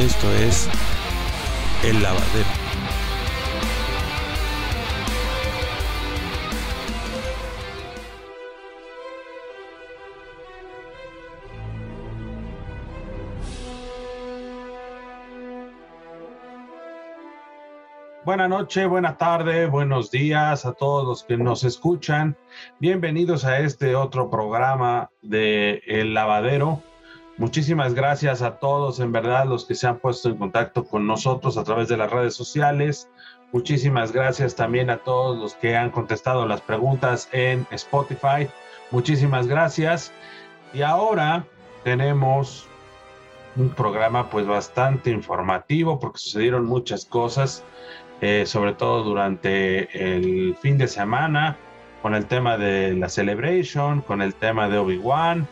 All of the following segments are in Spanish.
Esto es El Lavadero. Buenas noches, buenas tardes, buenos días a todos los que nos escuchan. Bienvenidos a este otro programa de El Lavadero. Muchísimas gracias a todos, en verdad, los que se han puesto en contacto con nosotros a través de las redes sociales. Muchísimas gracias también a todos los que han contestado las preguntas en Spotify. Muchísimas gracias. Y ahora tenemos un programa pues bastante informativo porque sucedieron muchas cosas, eh, sobre todo durante el fin de semana, con el tema de la Celebration, con el tema de Obi-Wan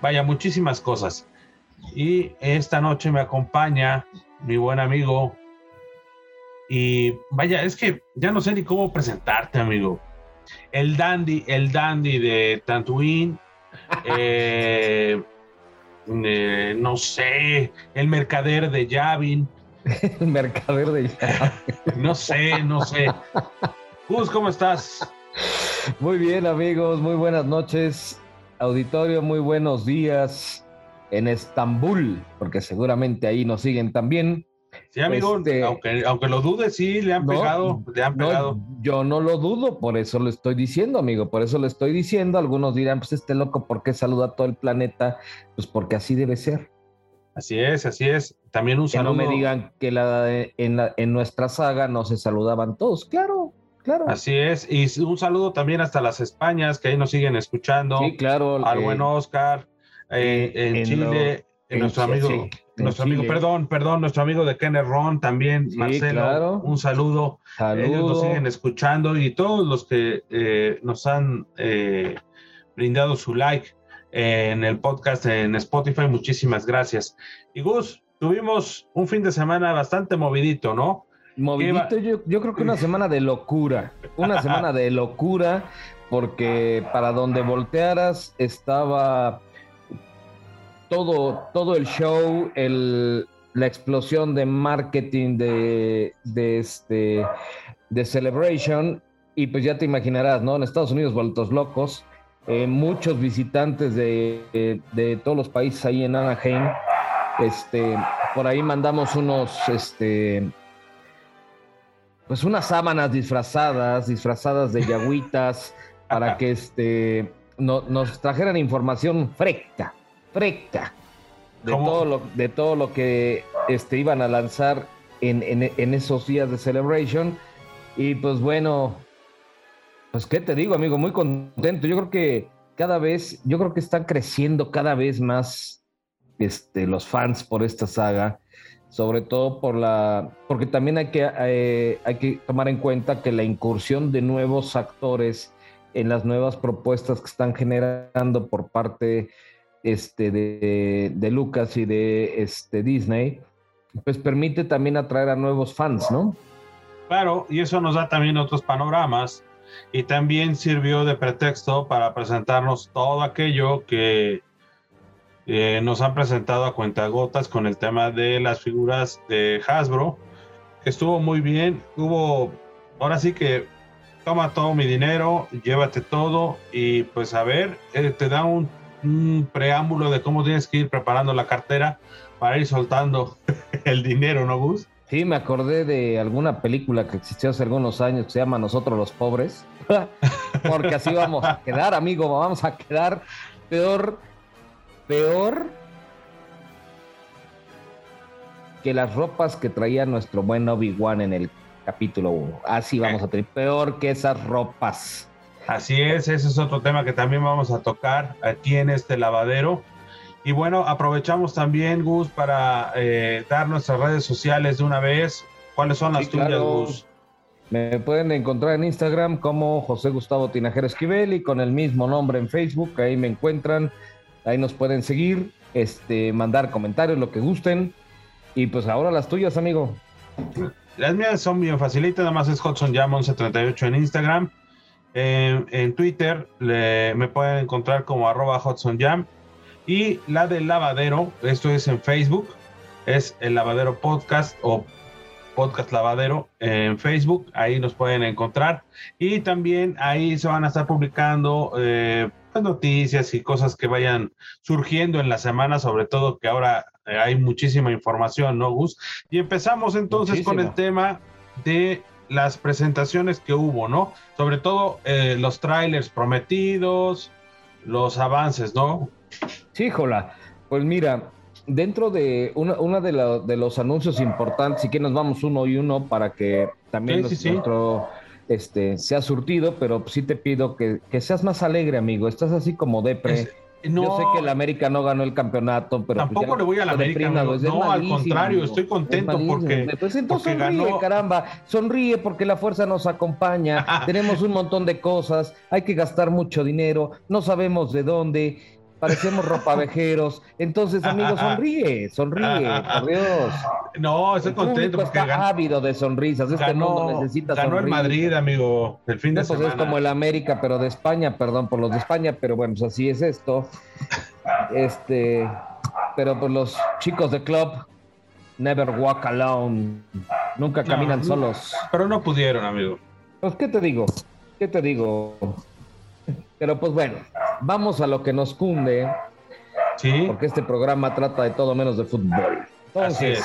Vaya, muchísimas cosas. Y esta noche me acompaña mi buen amigo. Y vaya, es que ya no sé ni cómo presentarte, amigo. El dandy, el dandy de Tantuín. Eh, eh, no sé, el mercader de Yavin. el mercader de Yavin. no sé, no sé. Gus, ¿cómo estás? Muy bien, amigos, muy buenas noches. Auditorio, muy buenos días en Estambul, porque seguramente ahí nos siguen también. Sí, amigo, este, aunque, aunque lo dude, sí, le han pegado, le han pegado. yo no lo dudo, por eso lo estoy diciendo, amigo, por eso lo estoy diciendo. Algunos dirán, pues este loco, ¿por qué saluda a todo el planeta? Pues porque así debe ser. Así es, así es. También un que no me digan que la, en, la, en nuestra saga no se saludaban todos, claro. Claro. Así es. Y un saludo también hasta las Españas, que ahí nos siguen escuchando. Sí, claro. Al buen Oscar, eh, en, Chile, nuestro amigo, nuestro amigo, perdón, perdón, nuestro amigo de Kenner Ron también, Marcelo. Un saludo. Ellos nos siguen escuchando y todos los que eh, nos han eh, brindado su like en el podcast en Spotify, muchísimas gracias. Y Gus, tuvimos un fin de semana bastante movidito, ¿no? Movidito, yo, yo creo que una semana de locura, una semana de locura, porque para donde voltearas estaba todo, todo el show, el, la explosión de marketing de, de, este, de Celebration, y pues ya te imaginarás, ¿no? En Estados Unidos, vueltos locos, eh, muchos visitantes de, de, todos los países ahí en Anaheim. Este, por ahí mandamos unos, este, pues unas sábanas disfrazadas, disfrazadas de yagüitas, para que este, nos trajeran información fresca, fresca, de todo, lo, de todo lo que este, iban a lanzar en, en, esos días de Celebration. Y pues bueno, pues qué te digo, amigo, muy contento. Yo creo que cada vez, yo creo que están creciendo cada vez más este, los fans por esta saga sobre todo por la, porque también hay que, eh, hay que tomar en cuenta que la incursión de nuevos actores en las nuevas propuestas que están generando por parte este, de, de Lucas y de este, Disney, pues permite también atraer a nuevos fans, ¿no? Claro, y eso nos da también otros panoramas y también sirvió de pretexto para presentarnos todo aquello que eh, nos han presentado a cuentagotas con el tema de las figuras de Hasbro, estuvo muy bien. Hubo, ahora sí que toma todo mi dinero, llévate todo y pues a ver, eh, te da un, preámbulo de cómo tienes que ir preparando la cartera para ir soltando el dinero, ¿no, Gus? Sí, me acordé de alguna película que existió hace algunos años que se llama Nosotros los Pobres, porque así vamos a quedar, amigo, vamos a quedar peor peor que las ropas que traía nuestro buen Obi-Wan en el capítulo 1. Así vamos a tener, peor que esas ropas. Así es, ese es otro tema que también vamos a tocar aquí en este lavadero. Y bueno, aprovechamos también, Gus, para eh, dar nuestras redes sociales de una vez. ¿Cuáles son las tuyas, Gus? Me pueden encontrar en Instagram como José Gustavo Tinajero Esquivel y con el mismo nombre en Facebook. Ahí me encuentran Ahí nos pueden seguir, este, mandar comentarios, lo que gusten. Y pues ahora las tuyas, amigo. Las mías son bien facilitas, nada más es Hudson Jam 1138 en Instagram. en Twitter me pueden encontrar como arroba Hudson Jam. Y la del lavadero, esto es en Facebook, es el lavadero podcast o podcast lavadero en Facebook, ahí nos pueden encontrar y también ahí se van a estar publicando eh, noticias y cosas que vayan surgiendo en la semana, sobre todo que ahora eh, hay muchísima información, ¿no, Gus? Y empezamos entonces con el tema de las presentaciones que hubo, ¿no? Sobre todo eh, los trailers prometidos, los avances, ¿no? Sí, Jola. Pues mira, dentro de una, de, los anuncios importantes, si que nos vamos uno y uno para que también nuestro este, sea surtido, pero sí te pido que, seas más alegre, amigo. Estás así como depre. Yo sé que el América no ganó el campeonato, pero. Pues Tampoco le voy a la América. no, al contrario, estoy contento porque. Pues entonces sonríe, caramba. Sonríe porque la fuerza nos acompaña. Tenemos un montón de cosas. Hay que gastar mucho dinero. No sabemos de dónde parecemos ropavejeros. Entonces, amigo, sonríe, sonríe, por Dios. No, estoy contento porque está ávido de sonrisas. Este mundo necesita ganó el Madrid, amigo, el fin de pues Es como el América, pero de España, perdón por los de España, pero bueno, pues así es esto. Este, pero pues los chicos de club never walk alone, nunca caminan solos. Pero no pudieron, amigo. Pues, ¿qué te digo? ¿Qué te digo? Pero pues bueno, vamos a lo que nos cunde. Sí. Porque este programa trata de todo menos de fútbol. Entonces,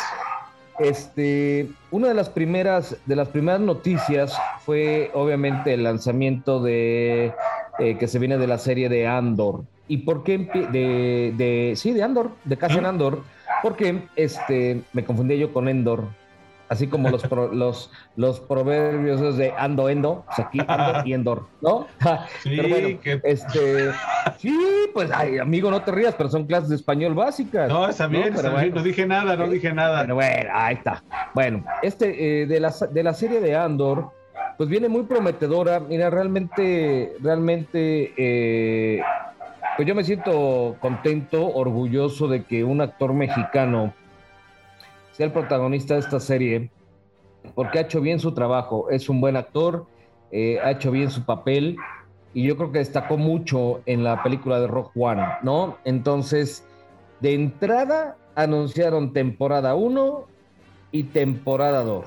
este, una de las primeras, de las primeras noticias fue obviamente el lanzamiento de eh, que se viene de la serie de Andor. ¿Y por qué? De, de sí, de Andor, de Cassian Andor. Porque este, me confundí yo con Endor así como los, los, los proverbios de ando, endo, pues aquí ando y endor, ¿no? Sí, pero bueno, este, sí, pues, ay, amigo, no te rías, pero son clases de español básicas. No, está bien, no dije nada, no dije nada. Pero bueno, ahí está. Bueno, este, eh, de, la, de la serie de Andor, pues viene muy prometedora. Mira, realmente, realmente, eh, pues yo me siento contento, orgulloso de que un actor mexicano sea el protagonista de esta serie, porque ha hecho bien su trabajo, es un buen actor, eh, ha hecho bien su papel y yo creo que destacó mucho en la película de Rock One, ¿no? Entonces, de entrada anunciaron temporada 1 y temporada 2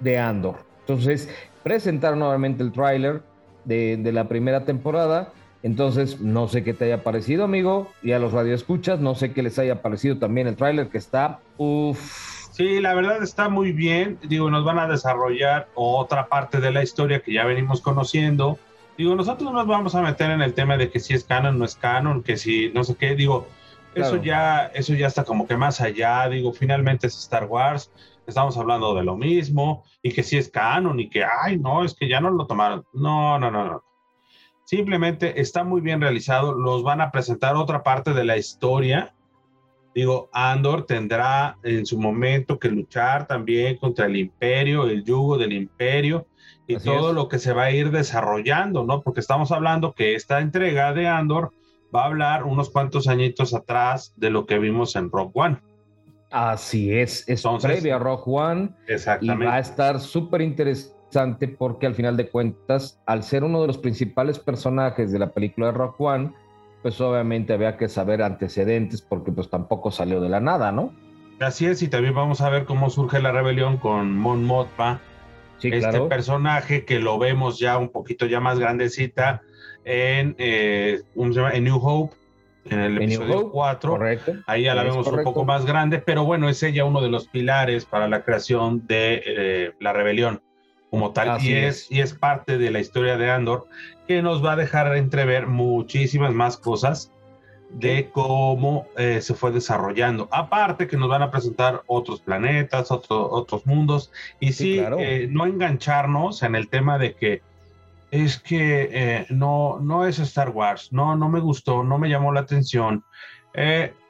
de Andor. Entonces, presentaron nuevamente el tráiler de, de la primera temporada entonces, no sé qué te haya parecido, amigo, y a los radioescuchas, no sé qué les haya parecido también el tráiler que está, uff. Sí, la verdad está muy bien. Digo, nos van a desarrollar otra parte de la historia que ya venimos conociendo. Digo, nosotros nos vamos a meter en el tema de que si es canon, no es canon, que si no sé qué. Digo, eso ya, eso ya está como que más allá. Digo, finalmente es Star Wars. Estamos hablando de lo mismo y que si es canon y que, ay, no, es que ya no lo tomaron. No, no, no, no. Simplemente está muy bien realizado. Los van a presentar otra parte de la historia. Digo, Andor tendrá en su momento que luchar también contra el imperio, el yugo del imperio y todo lo que se va a ir desarrollando, ¿no? Porque estamos hablando que esta entrega de Andor va a hablar unos cuantos añitos atrás de lo que vimos en Rock One. Así es, es previa a Rock One. Exactamente. Y va a estar súper interesante porque al final de cuentas, al ser uno de los principales personajes de la película de Rock One, pues obviamente había que saber antecedentes porque pues tampoco salió de la nada, ¿no? Así es, y también vamos a ver cómo surge la rebelión con Mon Mothma, este personaje que lo vemos ya un poquito ya más grandecita en, eh, en New Hope, en el episodio 4. Ahí ya la vemos un poco más grande, pero bueno, es ella uno de los pilares para la creación de eh, la rebelión como tal y es, y es parte de la historia de Andor que nos va a dejar entrever muchísimas más cosas de cómo eh, se fue desarrollando. Aparte que nos van a presentar otros planetas, otros mundos y sí, eh, no engancharnos en el tema de que es que eh, no, no es Star Wars, no, no me gustó, no me llamó la atención.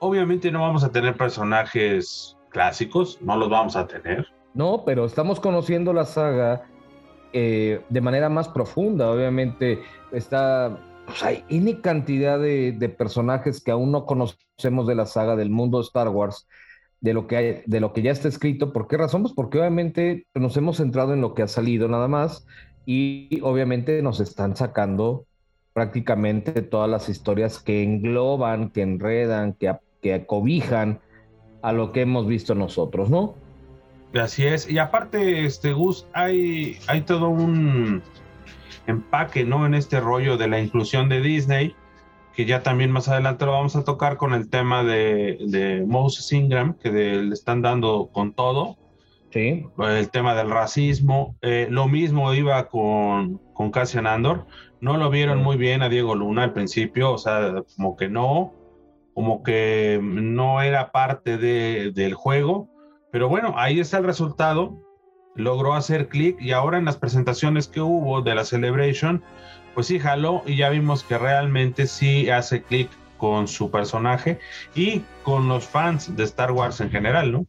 obviamente no vamos a tener personajes clásicos, no los vamos a tener. No, pero estamos conociendo la saga eh, de manera más profunda. Obviamente está, pues hay N cantidad de, personajes que aún no conocemos de la saga del mundo de Star Wars, de lo que, hay, de lo que ya está escrito. ¿Por qué razón? Pues porque obviamente nos hemos centrado en lo que ha salido nada más y obviamente nos están sacando prácticamente todas las historias que engloban, que enredan, que, que cobijan a lo que hemos visto nosotros, ¿no? Así es. Y aparte, este Gus, hay, hay todo un empaque, ¿no? En este rollo de la inclusión de Disney, que ya también más adelante lo vamos a tocar con el tema de, de Moses Ingram, que le están dando con todo. Sí. El tema del racismo. Eh, lo mismo iba con, con Cassian Andor. No lo vieron muy bien a Diego Luna al principio, o sea, como que no, como que no era parte de, del juego. Pero bueno, ahí está el resultado. Logró hacer clic y ahora en las presentaciones que hubo de la Celebration, pues sí jaló y ya vimos que realmente sí hace clic con su personaje y con los fans de Star Wars en general, ¿no?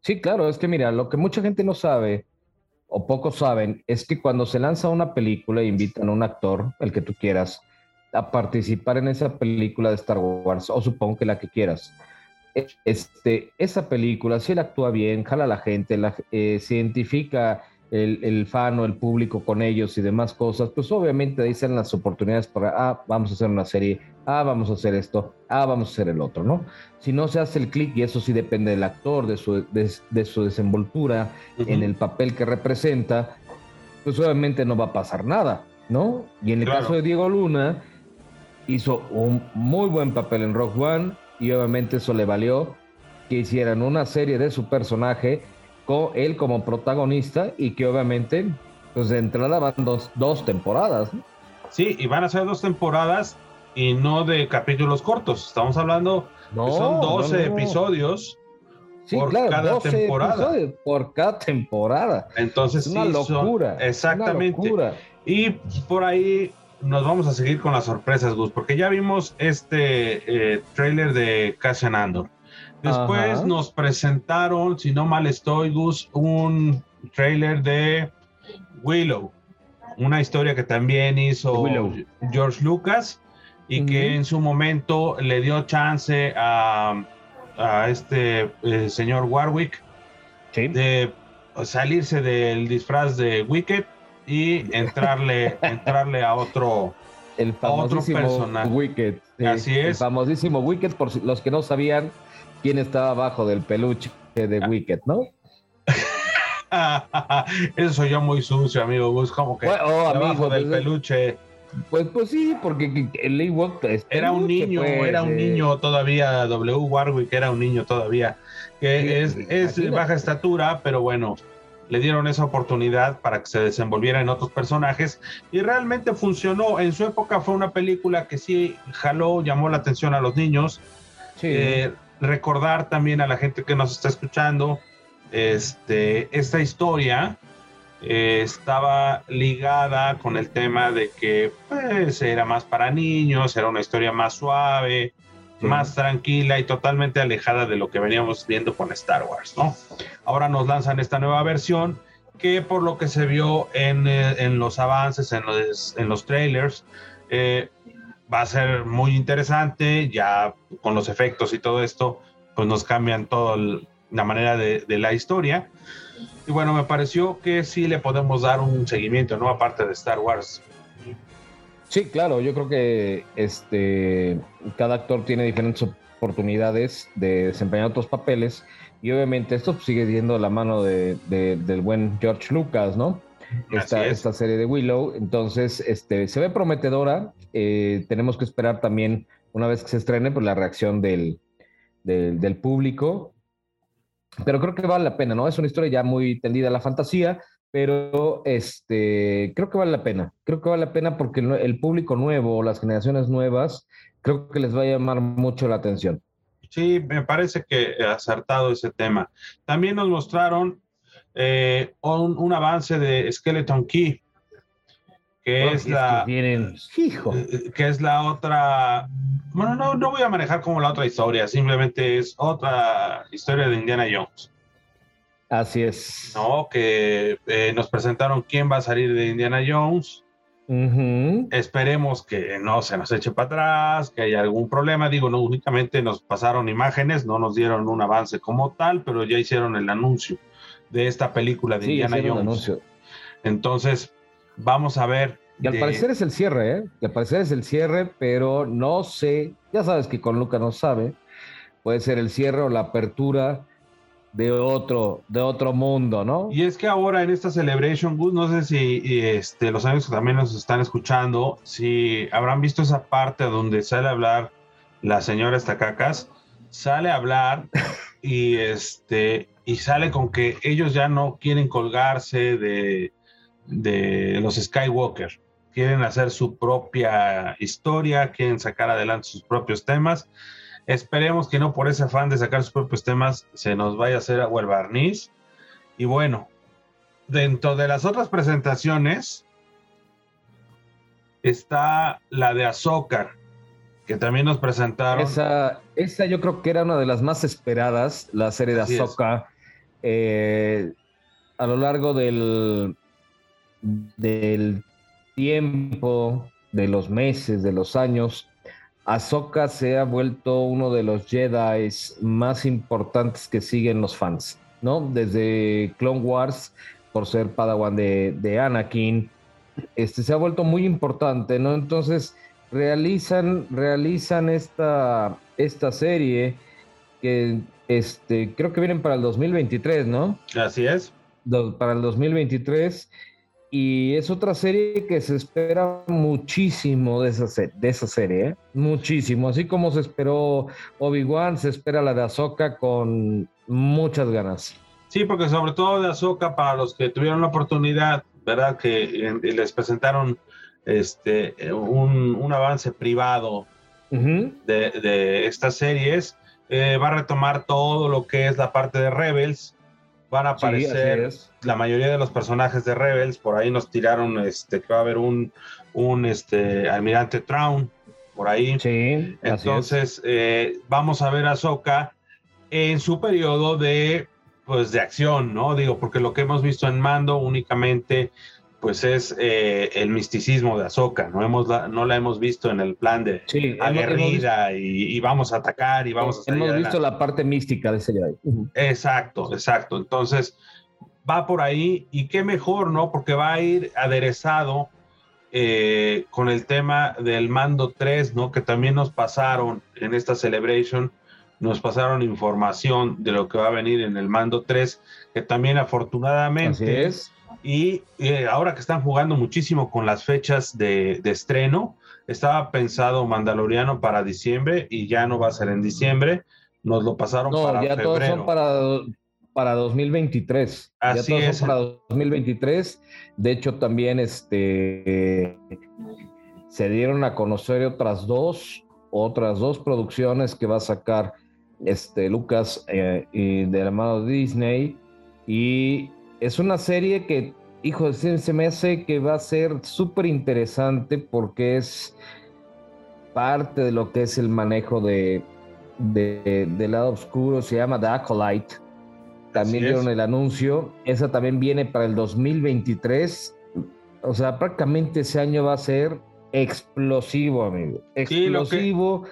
Sí, claro, es que mira, lo que mucha gente no sabe o pocos saben es que cuando se lanza una película e invitan a un actor, el que tú quieras, a participar en esa película de Star Wars, o supongo que la que quieras, este, esa película, si él actúa bien, jala a la gente, la, eh, se identifica el, fan o el público con ellos y demás cosas, pues obviamente dicen las oportunidades para, ah, vamos a hacer una serie, ah, vamos a hacer esto, ah, vamos a hacer el otro, ¿no? Si no se hace el clic, y eso sí depende del actor, de su, de, su desenvoltura en el papel que representa, pues obviamente no va a pasar nada, ¿no? Y en el caso de Diego Luna, hizo un muy buen papel en Rock One y obviamente eso le valió que hicieran una serie de su personaje con él como protagonista y que obviamente pues de entrada van dos, dos temporadas. Sí, y van a ser dos temporadas y no de capítulos cortos. Estamos hablando no, que son 12 episodios por cada temporada. por cada temporada. Entonces, es una locura. exactamente. Y por ahí nos vamos a seguir con las sorpresas, Gus, porque ya vimos este eh, trailer de Cassian Andor. Después nos presentaron, si no mal estoy, Gus, un trailer de Willow, una historia que también hizo George Lucas y que en su momento le dio chance a, este eh, señor Warwick de salirse del disfraz de Wicked y entrarle, entrarle a otro, el famosísimo personaje. Wicked. Así es. El famosísimo Wicked, por los que no sabían quién estaba abajo del peluche de ah. Wicked, ¿no? Eso soy yo muy sucio, amigo Gus, como que oh, abajo del pues, peluche. Pues, pues sí, porque el Ewok era un niño, pues, era un niño todavía, W. Warwick era un niño todavía, que es, es baja estatura, pero bueno, le dieron esa oportunidad para que se desenvolviera en otros personajes y realmente funcionó. En su época fue una película que sí jaló, llamó la atención a los niños. Eh, recordar también a la gente que nos está escuchando, este, esta historia eh, estaba ligada con el tema de que pues, era más para niños, era una historia más suave, más tranquila y totalmente alejada de lo que veníamos viendo con Star Wars, ¿no? Ahora nos lanzan esta nueva versión que por lo que se vio en, eh, los avances, en los, en los trailers, eh, va a ser muy interesante, ya con los efectos y todo esto, pues nos cambian toda la manera de, de, la historia. Y bueno, me pareció que sí le podemos dar un seguimiento, ¿no? Aparte de Star Wars. Sí, claro, yo creo que este, cada actor tiene diferentes oportunidades de desempeñar otros papeles y obviamente esto sigue siendo la mano de, del buen George Lucas, ¿no? Esta, esta, serie de Willow, entonces este, se ve prometedora, eh, tenemos que esperar también una vez que se estrene pues, la reacción del, del, del público, pero creo que vale la pena, ¿no? Es una historia ya muy tendida a la fantasía, pero este, creo que vale la pena. Creo que vale la pena porque el público nuevo, las generaciones nuevas, creo que les va a llamar mucho la atención. Sí, me parece que acertado ese tema. También nos mostraron eh, un, avance de Skeleton Key, que oh, es la que, eh, que es la otra. Bueno, no, no voy a manejar como la otra historia, simplemente es otra historia de Indiana Jones. Así es. No, que eh, nos presentaron quién va a salir de Indiana Jones. Esperemos que no se nos eche para atrás, que haya algún problema. Digo, no únicamente nos pasaron imágenes, no nos dieron un avance como tal, pero ya hicieron el anuncio de esta película de Indiana Jones. Anuncio. Entonces, vamos a ver. Y al parecer es el cierre, ¿eh? al parecer es el cierre, pero no sé. Ya sabes que con Luca no sabe puede ser el cierre o la apertura de otro, de otro mundo, ¿no? Y es que ahora en esta Celebration Good, no sé si este, los amigos que también nos están escuchando, si habrán visto esa parte donde sale a hablar la señora Estacacas, sale a hablar y este y sale con que ellos ya no quieren colgarse de, de los Skywalker, quieren hacer su propia historia, quieren sacar adelante sus propios temas Esperemos que no por ese afán de sacar sus propios temas se nos vaya a hacer agua el barniz. Y bueno, dentro de las otras presentaciones está la de Azócar, que también nos presentaron. Esa, esa yo creo que era una de las más esperadas, la serie de Azócar. Eh, a lo largo del, del tiempo, de los meses, de los años, Ahsoka se ha vuelto uno de los Jedi más importantes que siguen los fans, ¿no? Desde Clone Wars, por ser Padawan de, Anakin, este, se ha vuelto muy importante, ¿no? Entonces realizan, realizan esta, esta serie que este, creo que vienen para el 2023, ¿no? Así es. para el 2023 y es otra serie que se espera muchísimo de esa, de esa serie, ¿eh? muchísimo. Así como se esperó Obi-Wan, se espera la de Ahsoka con muchas ganas. Sí, porque sobre todo de Ahsoka, para los que tuvieron la oportunidad, ¿verdad? Que les presentaron este, un, avance privado de, estas series, eh, va a retomar todo lo que es la parte de Rebels van a aparecer la mayoría de los personajes de Rebels. Por ahí nos tiraron este, que va a haber un, un este, almirante Traun por ahí. Sí, Entonces, eh, vamos a ver a Soka en su periodo de, pues, de acción, ¿no? Digo, porque lo que hemos visto en Mando únicamente pues es eh, el misticismo de Ahsoka, no, hemos no la hemos visto en el plan de aguerrida y, vamos a atacar y vamos a Hemos visto la parte mística de ese Jedi. Exacto, exacto. Entonces, va por ahí y qué mejor, ¿no? Porque va a ir aderezado eh, con el tema del mando 3, ¿no? Que también nos pasaron en esta celebration, nos pasaron información de lo que va a venir en el mando 3, que también afortunadamente... es y eh, ahora que están jugando muchísimo con las fechas de, estreno, estaba pensado Mandaloriano para diciembre y ya no va a ser en diciembre. Nos lo pasaron no, para ya todos son para, para 2023. Así ya todos Son para 2023. De hecho, también este, se dieron a conocer otras dos, otras dos producciones que va a sacar este, Lucas eh, y del hermano Disney. Y es una serie que, hijo, se me hace que va a ser súper interesante porque es parte de lo que es el manejo de, del lado oscuro, se llama The Acolyte. También dieron el anuncio. Esa también viene para el 2023. O sea, prácticamente ese año va a ser explosivo, amigo. Explosivo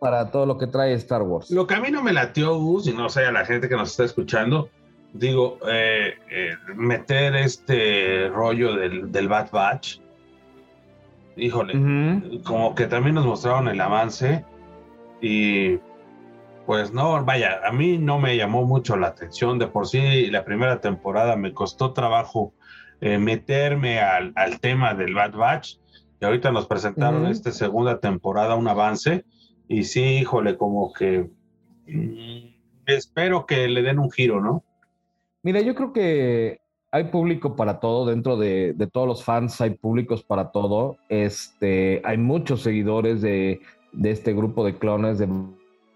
para todo lo que trae Star Wars. Lo que a mí no me latió, Gus, y no sé a la gente que nos está escuchando, digo, eh, eh, meter este rollo del, del Bad Batch, híjole, como que también nos mostraron el avance y pues no, vaya, a mí no me llamó mucho la atención, de por sí la primera temporada me costó trabajo eh, meterme al, tema del Bad Batch y ahorita nos presentaron esta segunda temporada un avance y sí, híjole, como que mm, espero que le den un giro, ¿no? Mira, yo creo que hay público para todo, dentro de, todos los fans hay públicos para todo. Este, hay muchos seguidores de, este grupo de clones de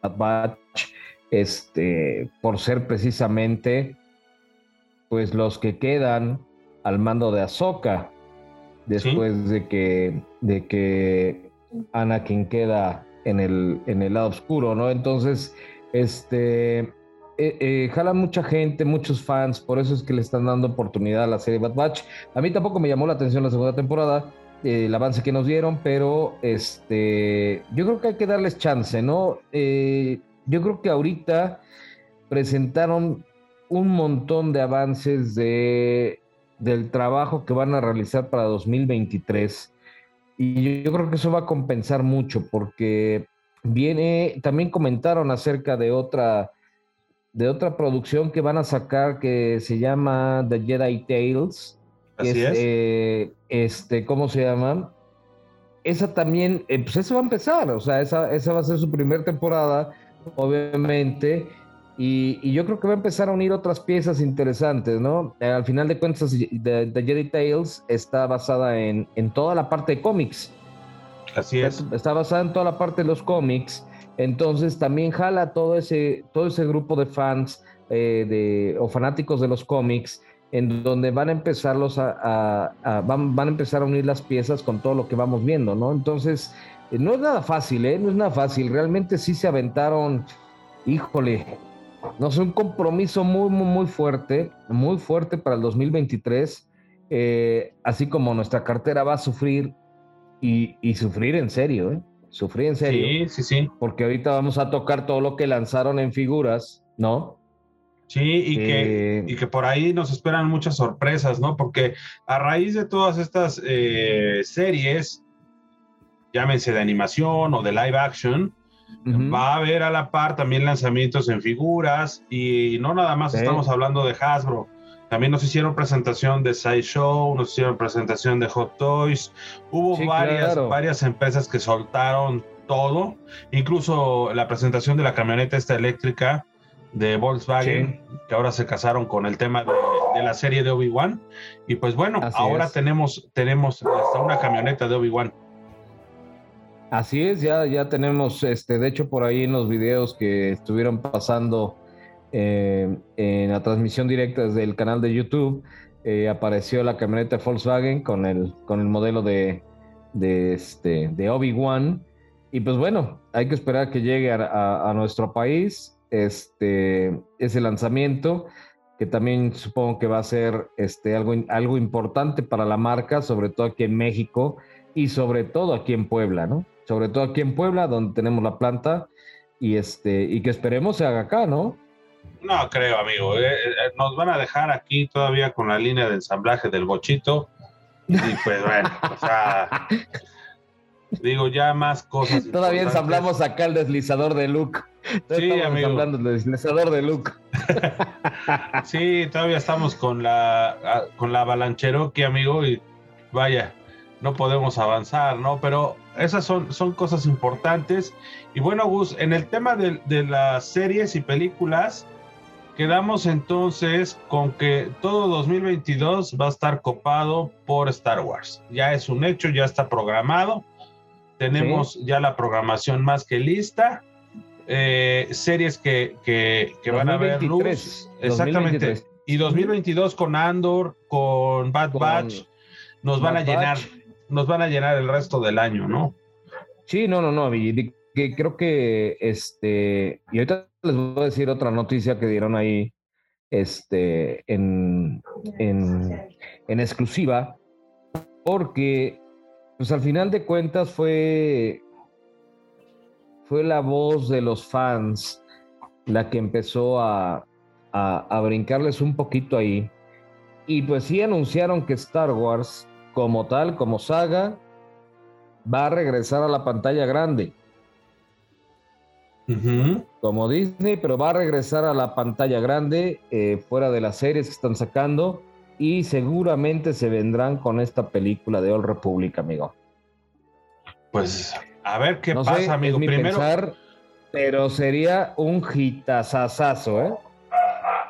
Bad Batch, este, por ser precisamente pues los que quedan al mando de Ahsoka después de que de que Anakin queda en el en el lado oscuro, ¿no? Entonces, este eh, eh, jala mucha gente, muchos fans, por eso es que le están dando oportunidad a la serie Bad Batch. A mí tampoco me llamó la atención la segunda temporada, eh, el avance que nos dieron, pero este, yo creo que hay que darles chance, ¿no? yo creo que ahorita presentaron un montón de avances de, del trabajo que van a realizar para 2023. Y yo creo que eso va a compensar mucho porque viene, también comentaron acerca de otra, de otra producción que van a sacar que se llama The Jedi Tales. Así es. Eh, este, ¿cómo se llama? Esa también, eh, pues eso va a empezar, o sea, esa, esa va a ser su primera temporada, obviamente. Y, yo creo que va a empezar a unir otras piezas interesantes, ¿no? Eh, al final de cuentas, The, Jedi Tales está basada en, en, toda la parte de cómics. Así es. Está, basada en toda la parte de los cómics. Entonces también jala todo ese, todo ese grupo de fans eh, de, o fanáticos de los cómics, en donde van a empezarlos a, van, van, a empezar a unir las piezas con todo lo que vamos viendo, ¿no? Entonces, eh, no es nada fácil, ¿eh? No es nada fácil. Realmente sí se aventaron, híjole, no sé, un compromiso muy, muy, muy fuerte, muy fuerte para el 2023, eh, así como nuestra cartera va a sufrir y, sufrir en serio, ¿eh? Sufrir en serio. Sí, sí, sí. Porque ahorita vamos a tocar todo lo que lanzaron en figuras, ¿no? Sí, y, que, eh, y que por ahí nos esperan muchas sorpresas, ¿no? Porque a raíz de todas estas eh, series, llámense de animación o de live action, Va a haber a la par también lanzamientos en figuras y no nada más estamos hablando de Hasbro. También nos hicieron presentación de Sideshow, nos hicieron presentación de Hot Toys. Hubo varias, varias empresas que soltaron todo, incluso la presentación de la camioneta esta eléctrica de Volkswagen, que ahora se casaron con el tema de, la serie de Obi-Wan. Y pues bueno, ahora tenemos, tenemos hasta una camioneta de Obi-Wan. Así es, ya, ya tenemos, este, de hecho, por ahí en los videos que estuvieron pasando eh, en la transmisión directa desde el canal de YouTube, eh, apareció la camioneta Volkswagen con el, con el modelo de, de, este, de Obi-Wan. Y pues bueno, hay que esperar que llegue a, nuestro país este, ese lanzamiento, que también supongo que va a ser este, algo, algo importante para la marca, sobre todo aquí en México y sobre todo aquí en Puebla, ¿no? sobre todo aquí en Puebla, donde tenemos la planta, y, este, y que esperemos se haga acá, ¿no? No creo, amigo. Eh, eh, nos van a dejar aquí todavía con la línea de ensamblaje del bochito. Y pues bueno, o sea, digo ya más cosas. Todavía ensamblamos acá el deslizador de Luke. sí, amigo. ensamblando el deslizador de Luke. sí, todavía estamos con la ah, con la avalancheroque, amigo, y vaya, no podemos avanzar, ¿no? Pero esas son, son cosas importantes. Y bueno, Gus, en el tema de, las series y películas, quedamos entonces con que todo 2022 va a estar copado por Star Wars. Ya es un hecho, ya está programado. Tenemos ya la programación más que lista. Eh, series que, que, van a ver luz. Exactamente. Y 2022 con Andor, con Bad Batch, nos van a llenar nos van a llenar el resto del año, ¿no? Sí, no, no, no, que creo que este, y ahorita les voy a decir otra noticia que dieron ahí este, en, en, en exclusiva, porque pues al final de cuentas fue, fue la voz de los fans la que empezó a, a, a brincarles un poquito ahí. Y pues sí anunciaron que Star Wars como tal, como saga, va a regresar a la pantalla grande. Como Disney, pero va a regresar a la pantalla grande, eh, fuera de las series que están sacando, y seguramente se vendrán con esta película de All Republic, amigo. Pues a ver qué pasa, amigo. Primero, pero sería un hitazazazo, ¿eh?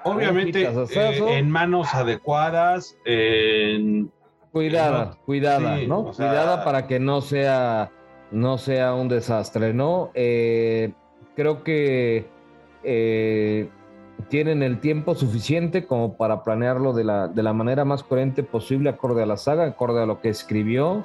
Obviamente, eh, en manos adecuadas, en Cuidada, cuidada, ¿no? cuidada para que no sea, no sea un desastre, ¿no? Eh, creo que eh, tienen el tiempo suficiente como para planearlo de la, de la manera más coherente posible, acorde a la saga, acorde a lo que escribió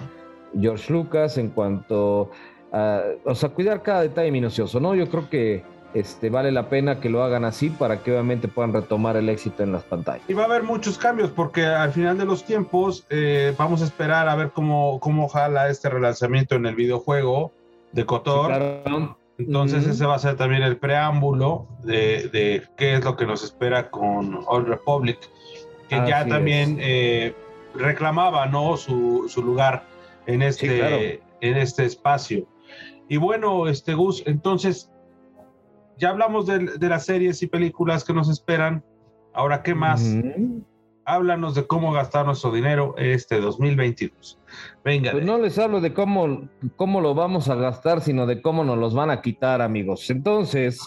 George Lucas en cuanto a, o sea, cuidar cada detalle minucioso, ¿no? Yo creo que este, vale la pena que lo hagan así para que obviamente puedan retomar el éxito en las pantallas. Y va a haber muchos cambios porque al final de los tiempos eh, vamos a esperar a ver cómo, cómo jala este relanzamiento en el videojuego de Cotor. Entonces ese va a ser también el preámbulo de, qué es lo que nos espera con Old Republic, que ya también eh, reclamaba ¿no? su, lugar en este, en este espacio. Y bueno, este Gus, entonces ya hablamos de, las series y películas que nos esperan. Ahora, ¿qué más? Háblanos de cómo gastar nuestro dinero este 2022. Venga. Pues no les hablo de cómo, cómo lo vamos a gastar, sino de cómo nos los van a quitar, amigos. Entonces,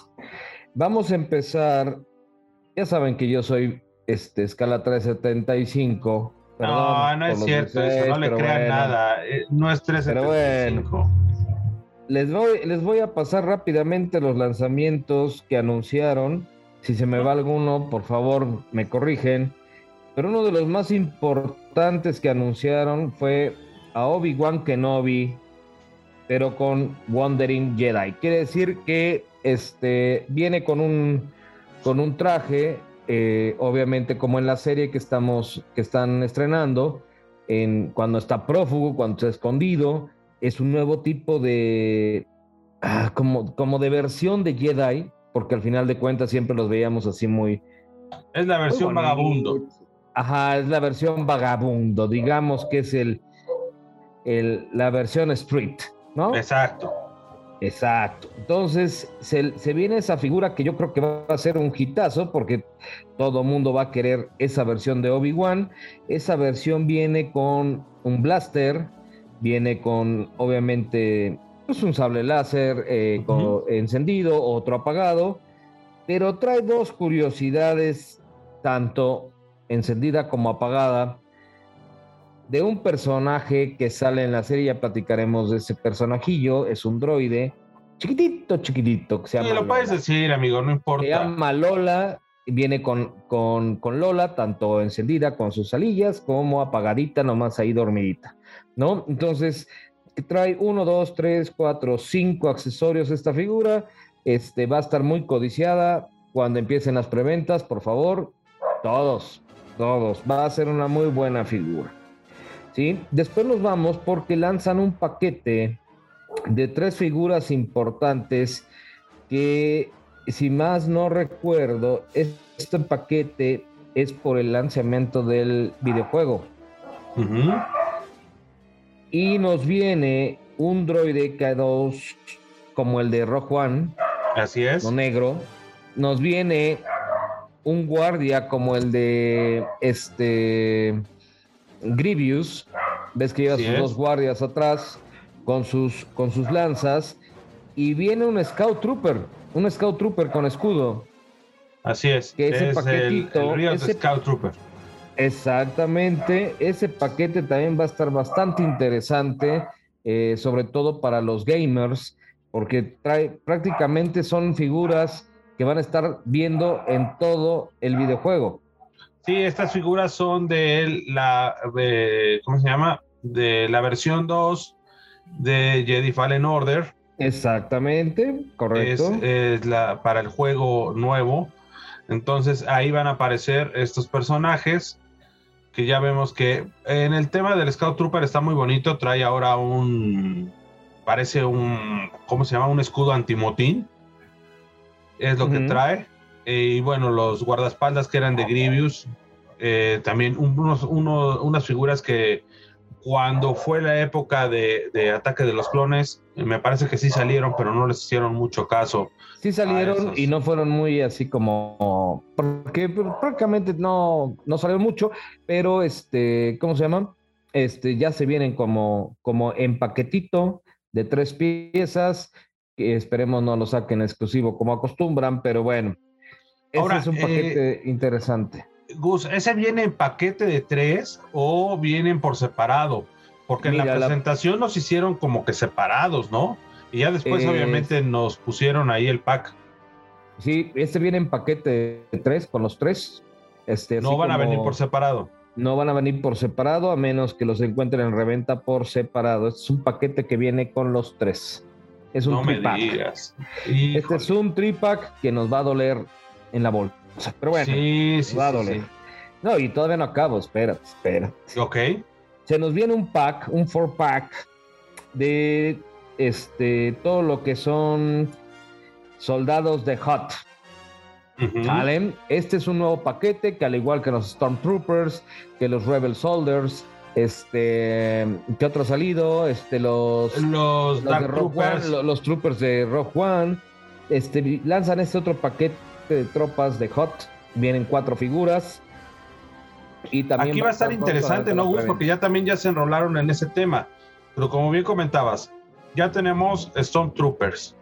vamos a empezar. Ya saben que yo soy este, escala 375. no, no es cierto, eso, no le crean nada. Eh, no es 375. les voy, les voy a pasar rápidamente los lanzamientos que anunciaron. Si se me va alguno, por favor, me corrigen. Pero uno de los más importantes que anunciaron fue a Obi-Wan Kenobi, pero con Wandering Jedi. Quiere decir que este, viene con un, con un traje, eh, obviamente como en la serie que, estamos, que están estrenando, en, cuando está prófugo, cuando está escondido, es un nuevo tipo de, ah, como, como de versión de Jedi, porque al final de cuentas siempre los veíamos así muy... Es la versión vagabundo. Ajá, es la versión vagabundo, digamos que es el, el, la versión street, ¿no? Exacto. Exacto. Entonces se, se, viene esa figura que yo creo que va a ser un hitazo porque todo mundo va a querer esa versión de Obi-Wan. Esa versión viene con un blaster, viene con obviamente pues, un sable láser eh, encendido, otro apagado, pero trae dos curiosidades tanto encendida como apagada, de un personaje que sale en la serie, ya platicaremos de ese personajillo, es un droide, chiquitito, chiquitito, que se llama... Sí, lo puedes decir, amigo, no importa. Se llama Lola, viene con, con, con, Lola, tanto encendida con sus alillas como apagadita, nomás ahí dormidita, ¿no? Entonces, trae uno, dos, tres, cuatro, cinco accesorios esta figura, este, va a estar muy codiciada cuando empiecen las preventas, por favor, todos, todos. Va a ser una muy buena figura. ¿Sí? Después nos vamos porque lanzan un paquete de tres figuras importantes que, si más no recuerdo, este paquete es por el lanzamiento del videojuego. Y nos viene un droide K2 como el de Rock One. Así es. No negro. Nos viene un guardia como el de este Grievous, ves que lleva sus dos guardias atrás con sus, con sus lanzas, y viene un Scout Trooper, un Scout Trooper con escudo. Así es, que ese paquetito, el, Scout Trooper. Exactamente, ese paquete también va a estar bastante interesante, eh, sobre todo para los gamers, porque trae, prácticamente son figuras que van a estar viendo en todo el videojuego. Sí, estas figuras son de la, ¿cómo se llama? De la versión 2 de Jedi Fallen Order. Exactamente, correcto. Es, la, para el juego nuevo. Entonces ahí van a aparecer estos personajes que ya vemos que en el tema del Scout Trooper está muy bonito. Trae ahora un, parece un, ¿cómo se llama? Un escudo antimotín es lo que trae. Eh, y bueno, los guardaespaldas que eran de Grievous, eh, también unos, unas figuras que cuando fue la época de, ataque de los clones, me parece que sí salieron, pero no les hicieron mucho caso. Sí salieron y no fueron muy así como, porque prácticamente no, no salieron mucho, pero este, ¿cómo se llaman? Este, ya se vienen como, como en paquetito de tres piezas que esperemos no lo saquen exclusivo como acostumbran, pero bueno, ese es un paquete eh, interesante. Gus, ¿ese viene en paquete de tres o vienen por separado? Porque en la presentación nos hicieron como que separados, ¿no? Y ya después obviamente nos pusieron ahí el pack. Sí, este viene en paquete de tres, con los tres. Este, no van a venir por separado. No van a venir por separado a menos que los encuentren en reventa por separado. Este es un paquete que viene con los tres. Es un no tripack. Este es un tripack que nos va a doler en la bolsa. Pero bueno, sí, sí, va a doler. No, y todavía no acabo, espérate, espérate. Ok. Se nos viene un pack, un four pack de este todo lo que son soldados de Hot. Este es un nuevo paquete que al igual que los Stormtroopers, que los Rebel Soldiers, Este, ¿qué otro ha salido? Este, los, los, de Rogue One, los, troopers de Rogue One. Este, lanzan este otro paquete de tropas de Hot. Vienen cuatro figuras. Y también Aquí va a estar interesante, ¿no, Gus? Porque ya también ya se enrolaron en ese tema. Pero como bien comentabas, ya tenemos Stormtroopers.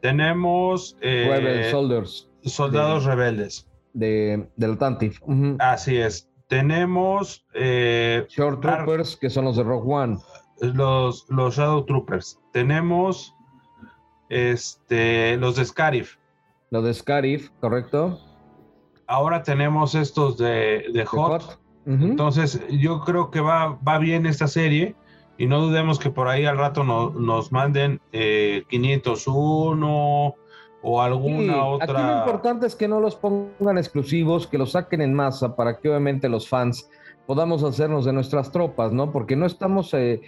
Tenemos eh, Soldiers. Soldados rebeldes. De, del Tantif. Así es. Tenemos eh, Short Troopers, que son los de Rogue One. Los, los Shadow Troopers. Tenemos este, los de Scarif. Los de Scarif, correcto. Ahora tenemos estos de, de Hot. Entonces, yo creo que va, va bien esta serie y no dudemos que por ahí al rato nos manden 501 eh, o alguna otra. Aquí lo importante es que no los pongan exclusivos, que los saquen en masa para que obviamente los fans podamos hacernos de nuestras tropas, ¿no? Porque no estamos eh,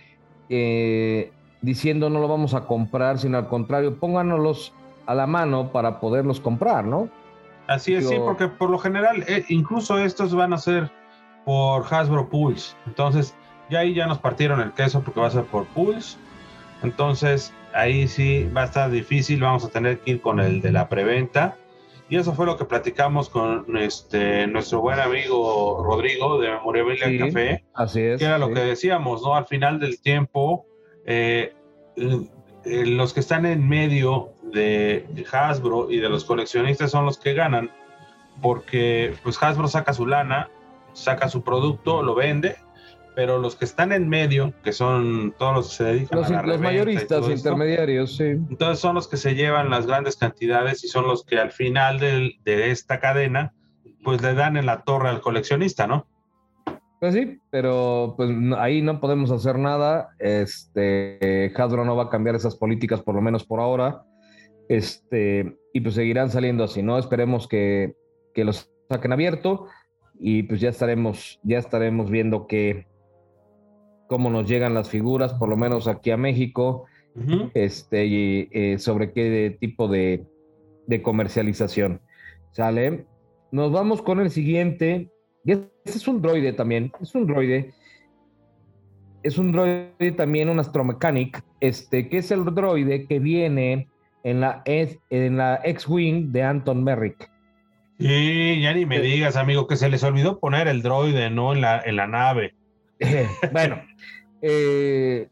eh, diciendo no lo vamos a comprar, sino al contrario, pónganoslos a la mano para poderlos comprar, ¿no? Así es, sí, porque por lo general, incluso estos van a ser por Hasbro Pulse. Entonces, ya ahí ya nos partieron el queso porque va a ser por pools. Entonces ahí sí va a estar difícil, vamos a tener que ir con el de la preventa. Y eso fue lo que platicamos con este, nuestro buen amigo Rodrigo de Memoria Café. Así es. Que era lo que decíamos, ¿no? Al final del tiempo, eh, eh, los que están en medio de Hasbro y de los coleccionistas son los que ganan, porque pues Hasbro saca su lana, saca su producto, lo vende pero los que están en medio, que son todos los que se dedican a la Los mayoristas, intermediarios, sí. Entonces son los que se llevan las grandes cantidades y son los que al final de esta cadena, pues le dan en la torre al coleccionista, ¿no? Pues sí, pero pues ahí no podemos hacer nada. Este Hasbro no va a cambiar esas políticas, por lo menos por ahora. Este, y pues seguirán saliendo así, ¿no? Esperemos que, que los saquen abierto y pues ya estaremos, ya estaremos viendo que cómo nos llegan las figuras, por lo menos aquí a México, este, y eh, sobre qué tipo de, comercialización. ¿Sale? Nos vamos con el siguiente. Este es un droide también, es un droide. Es un droide también, un astromechanic, este, que es el droide que viene en la, en la X-Wing de Anton Merrick. Y ya ni me digas, amigo, que se les olvidó poner el droide, ¿no? En la, en la nave. bueno, eh,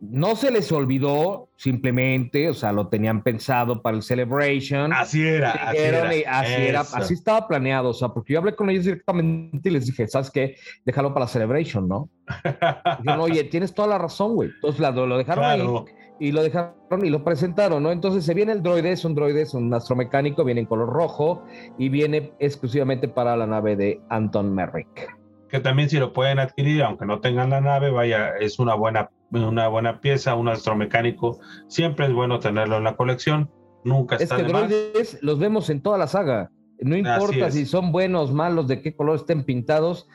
no se les olvidó simplemente, o sea, lo tenían pensado para el Celebration. Así era, así era. Así, estaba planeado, o sea, porque yo hablé con ellos directamente y les dije, ¿sabes qué? Déjalo para la Celebration, ¿no? oye, tienes toda la razón, güey. Entonces lo, dejaron ahí y lo dejaron y lo presentaron, ¿no? Entonces se viene el droide, es un droide, es un astromecánico, viene en color rojo y viene exclusivamente para la nave de Anton Merrick que también si lo pueden adquirir, aunque no tengan la nave, vaya, es una buena, una buena pieza, un astromecánico, siempre es bueno tenerlo en la colección, nunca está es que droides los vemos en toda la saga, no importa si son buenos, malos, de qué color estén pintados,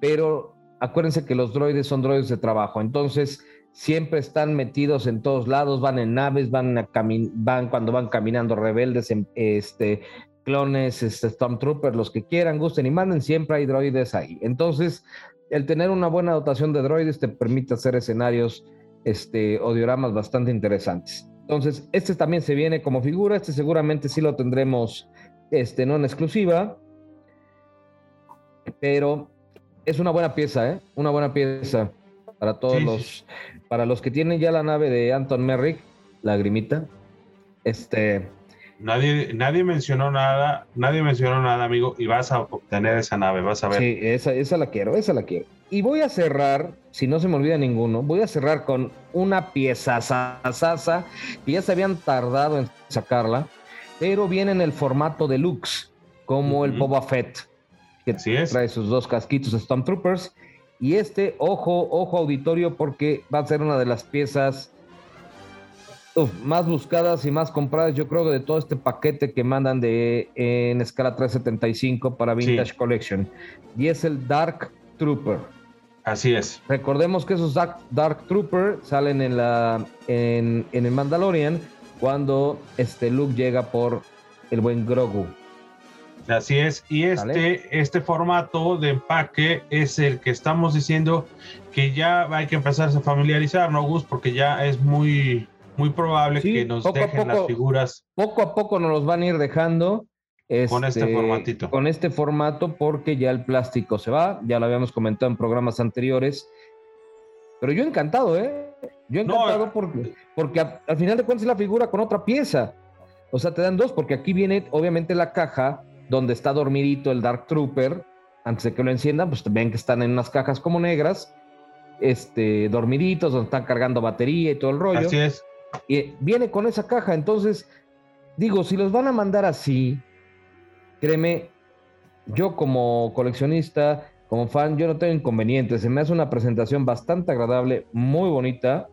pero acuérdense que los droides son droides de trabajo, entonces siempre están metidos en todos lados, van en naves, van, a van cuando van caminando rebeldes, en, este, clones, este, Stormtroopers, los que quieran, gusten y manden, siempre hay droides ahí. Entonces, el tener una buena dotación de droides te permite hacer escenarios este, o dioramas bastante interesantes. Entonces, este también se viene como figura, este seguramente sí lo tendremos este, no en exclusiva, pero es una buena pieza, ¿eh? Una buena pieza para todos los, para los que tienen ya la nave de Anton Merrick, la grimita. Este, Nadie, nadie mencionó nada, nadie mencionó nada, amigo, y vas a obtener esa nave, vas a ver. Sí, esa, esa la quiero, esa la quiero. Y voy a cerrar, si no se me olvida ninguno, voy a cerrar con una pieza sasa, que ya se habían tardado en sacarla, pero viene en el formato deluxe, como el Boba Fett, que trae sus dos casquitos Stormtroopers. Y este, ojo, ojo auditorio, porque va a ser una de las piezas más buscadas y más compradas, yo creo, de todo este paquete que mandan de en escala 375 para Vintage Collection. Y es el Dark Trooper. Así es. Recordemos que esos Dark, Trooper salen en, la, en, el Mandalorian cuando este Luke llega por el buen Grogu. Así es, y este, este formato de empaque es el que estamos diciendo que ya hay que empezarse a familiarizar, ¿no, Gus? Porque ya es muy, muy probable que nos dejen las figuras. Poco a poco nos los van a ir dejando. con este este formatito. Con este formato, porque ya el plástico se va, ya lo habíamos comentado en programas anteriores. Pero yo encantado, ¿eh? Yo encantado porque, porque al final de cuentas es la figura con otra pieza. O sea, te dan dos, porque aquí viene obviamente la caja donde está dormidito el Dark Trooper. Antes de que lo enciendan, pues ven que están en unas cajas como negras, este, dormiditos, donde están cargando batería y todo el rollo. Así es. Y viene con esa caja. Entonces, digo, si los van a mandar así, créeme, yo como coleccionista, como fan, yo no tengo inconvenientes. Se me hace una presentación bastante agradable, muy bonita.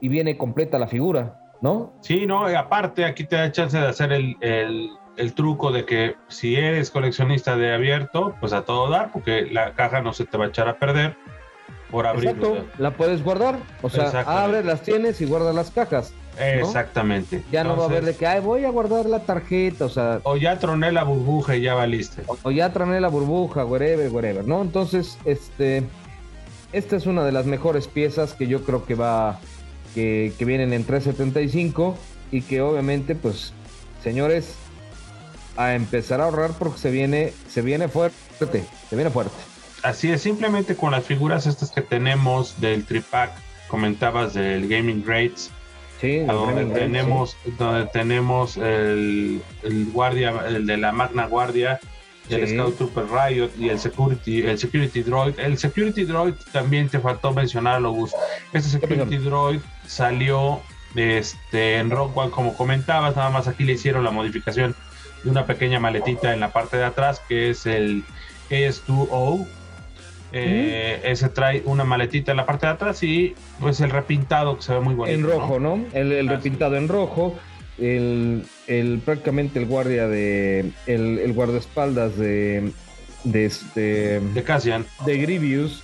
Y viene completa la figura. ¿no? Sí, no, aparte aquí te da chance de hacer el, el, truco de que si eres coleccionista de abierto, pues a todo dar, porque la caja no se te va a echar a perder por abrir. Exacto, la puedes guardar, o sea, abres, las tienes y guardas las cajas. Exactamente. Ya no va a haber de que, ay, voy a guardar la tarjeta, o sea. O ya troné la burbuja y ya valiste. O, o ya troné la burbuja, whatever, whatever, ¿no? Entonces, este, esta es una de las mejores piezas que yo creo que va que, vienen en 375 y que obviamente, pues, señores, a empezar a ahorrar porque se viene, se viene fuerte, se viene fuerte. Así es, simplemente con las figuras estas que tenemos del tripack, comentabas del Gaming Grades, sí, donde tenemos, donde tenemos el, el, guardia, el de la Magna Guardia, el Scout Trooper Riot y el Security, el Security Droid. El Security Droid también te faltó mencionarlo, Gus. Este Security Droid salió este, en Rock One, como comentabas, nada más aquí le hicieron la modificación de una pequeña maletita en la parte de atrás, que es el AS2O. Eh, ese trae una maletita en la parte de atrás y pues el repintado que se ve muy bonito. En rojo, ¿no? El, repintado en rojo el, el, prácticamente el guardia de el, el guardaespaldas de de este de Cassian. de Grievous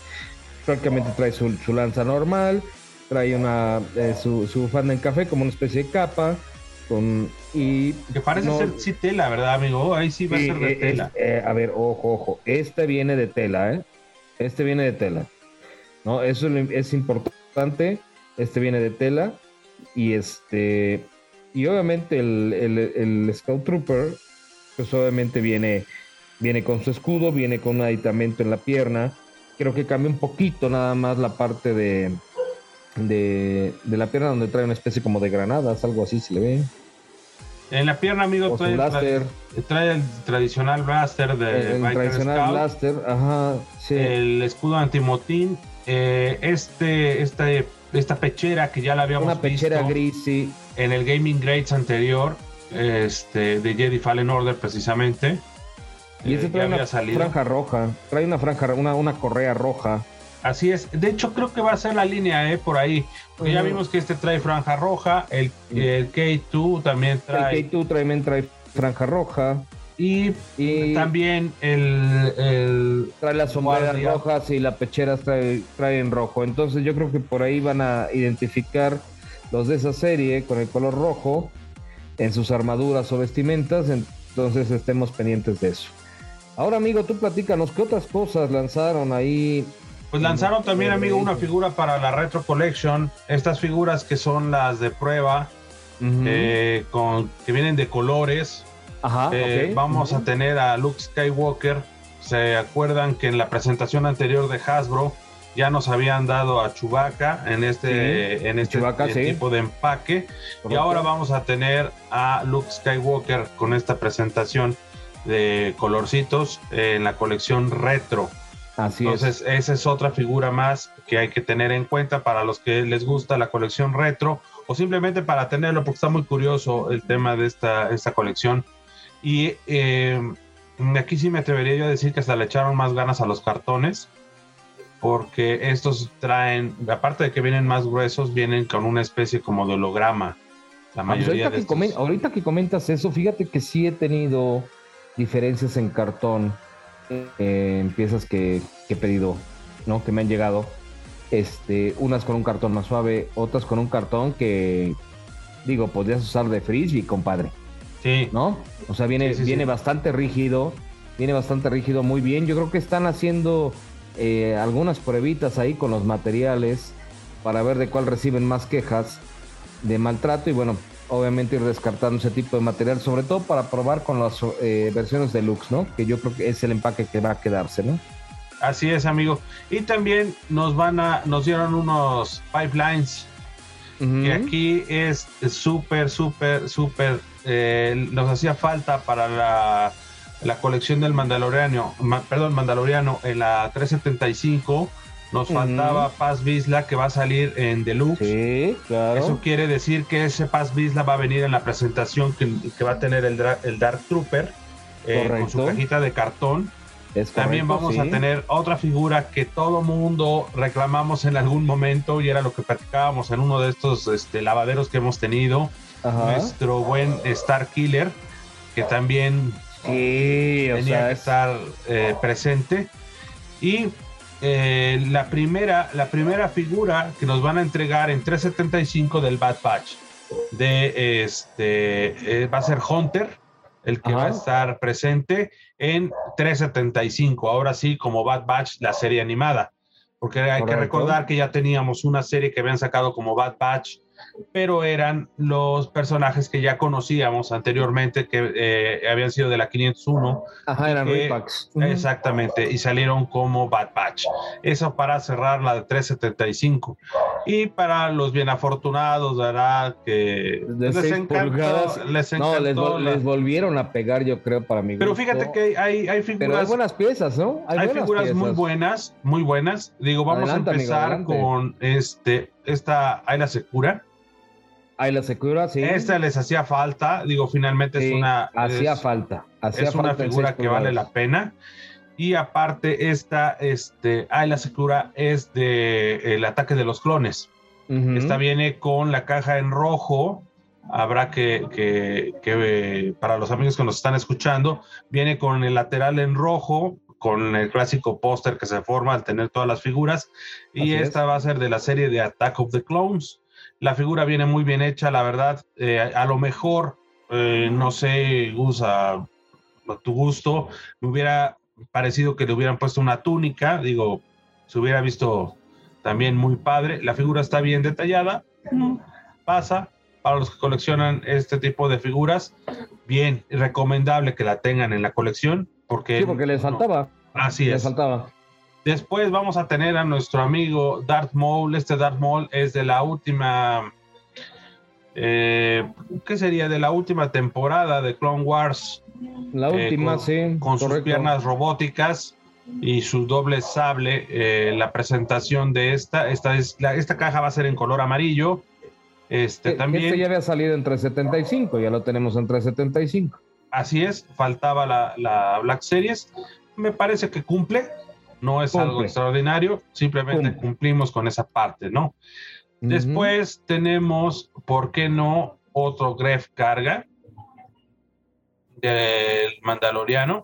prácticamente trae su, lanza normal trae una eh, su, su bufanda en café como una especie de capa con y que parece ser sí tela verdad amigo ahí sí va a ser de eh, tela. eh, a ver ojo ojo este viene de tela eh este viene de tela no eso es importante este viene de tela y este y obviamente el, el, Scout Trooper, pues obviamente viene, viene con su escudo, viene con un aditamento en la pierna. Creo que cambia un poquito nada más la parte de, de, la pierna donde trae una especie como de granadas, algo así se le ve. En la pierna, amigo, trae, el tradicional blaster de el, tradicional blaster, ajá, sí. El escudo antimotín. Eh, este, esta, esta pechera que ya la habíamos Una pechera gris, sí en el Gaming Grades anterior, este, de Jedi Fallen Order precisamente. Y ese eh, trae una franja roja, trae una franja, una, una correa roja. Así es, de hecho creo que va a ser la línea eh, por ahí, porque ya vimos que este trae franja roja, el, el K2 también trae... El K2 también trae franja roja. Y, también el, el, Trae las sombreras rojas y la pechera trae, trae en rojo, entonces yo creo que por ahí van a identificar los de esa serie con el color rojo en sus armaduras o vestimentas, entonces estemos pendientes de eso. Ahora, amigo, tú platícanos, ¿qué otras cosas lanzaron ahí? Pues lanzaron también, amigo, una figura para la Retro Collection. Estas figuras que son las de prueba, eh, con, que vienen de colores. Ajá, eh, Vamos a tener a Luke Skywalker. ¿Se acuerdan que en la presentación anterior de Hasbro ya nos habían dado a Chubaca en este, en este tipo de empaque. Y ahora vamos a tener a Luke Skywalker con esta presentación de colorcitos en la colección retro. Así Entonces, esa es otra figura más que hay que tener en cuenta para los que les gusta la colección retro o simplemente para tenerlo porque está muy curioso el tema de esta, esta colección. Y eh, aquí sí me atrevería yo a decir que hasta le echaron más ganas a los cartones porque estos traen, aparte de que vienen más gruesos, vienen con una especie como de holograma. La ah, pues mayoría ahorita, que comentas eso, fíjate que sí he tenido diferencias en cartón, en piezas que, he pedido, ¿no? Que me han llegado. Este, unas con un cartón más suave, otras con un cartón que, digo, podrías usar de frisbee, compadre. Sí. ¿No? O sea, viene, viene bastante rígido, viene bastante rígido, muy bien. Yo creo que están haciendo eh, algunas pruebitas ahí con los materiales para ver de cuál reciben más quejas de maltrato y bueno, obviamente ir descartando ese tipo de material, sobre todo para probar con las eh, versiones deluxe, ¿no? Que yo creo que es el empaque que va a quedarse, ¿no? Así es, amigo. Y también nos van a, nos dieron unos pipelines. Que aquí es súper, súper, súper. Eh, nos hacía falta para la, la colección del Mandaloriano, perdón, Mandaloriano en la 375 nos faltaba Paz Vizla que va a salir en Deluxe. Sí, claro. Eso quiere decir que ese Paz Vizla va a venir en la presentación que, va a tener el, el Dark Trooper eh, con su cajita de cartón. También vamos a tener otra figura que todo mundo reclamamos en algún momento y era lo que practicábamos en uno de estos este, lavaderos que hemos tenido. Nuestro buen Star Killer, que también tenía que estar eh, presente. Y eh, la, primera, la primera figura que nos van a entregar en 375 del Bad Batch de este eh, va a ser Hunter, el que va a estar presente en 375. Ahora sí, como Bad Batch, la serie animada. Porque hay que recordar que ya teníamos una serie que habían sacado como Bad Batch pero eran los personajes que ya conocíamos anteriormente, que eh, habían sido de la 501. Ajá, eran repacks. Exactamente, y salieron como Bad Batch. Eso para cerrar la de 375. Y para los bien afortunados, ¿verdad? Que les, encantó, les No, les, volvieron a pegar, yo creo, para mí. Pero fíjate que hay, hay figuras. Pero hay buenas piezas, ¿no? Hay, figuras muy buenas, muy buenas. Digo, vamos a empezar con este, esta Ayla Secura Ahí la Secura, sí. Esta les hacía falta, digo, finalmente es una. Hacía falta. es una figura que vale la pena. Y aparte, esta, este, Ay, la Secura es de el ataque de los clones. Esta viene con la caja en rojo. Habrá que, que, que, para los amigos que nos están escuchando, viene con el lateral en rojo, con el clásico póster que se forma al tener todas las figuras. Y esta va a ser de la serie de Attack of the Clones. La figura viene muy bien hecha, la verdad. Eh, a lo mejor, eh, no sé, usa a tu gusto, me hubiera parecido que le hubieran puesto una túnica, digo, se hubiera visto también muy padre. La figura está bien detallada, pasa. Para los que coleccionan este tipo de figuras, bien, recomendable que la tengan en la colección, porque... Sí, porque les faltaba. así les es. faltaba. Después vamos a tener a nuestro amigo Darth Maul. Este Darth Maul es de la última. Eh, ¿Qué sería? De la última temporada de Clone Wars. La eh, última, sí. Con sus piernas robóticas y su doble sable. Eh, la presentación de esta. Esta, es, esta caja va a ser en color amarillo. Este también. Este ya había salido en 375, ya lo tenemos en 375. Así es, faltaba la, la Black Series. Me parece que cumple no es algo extraordinario, simplemente cumplimos con esa parte, ¿no? Después tenemos, ¿por qué no? Otro Gref Carga del Mandaloriano.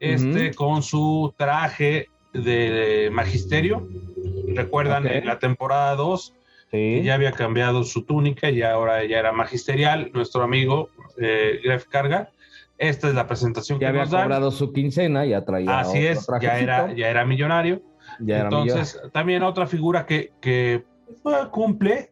Este con su traje de magisterio. Recuerdan en la temporada 2 ya había cambiado su túnica y ahora ya era magisterial. Nuestro amigo eh, Gref Carga esta es la presentación ya que había cobrado su quincena, ya traía. Así es, ya era, ya era millonario. Entonces, también otra figura que, que cumple.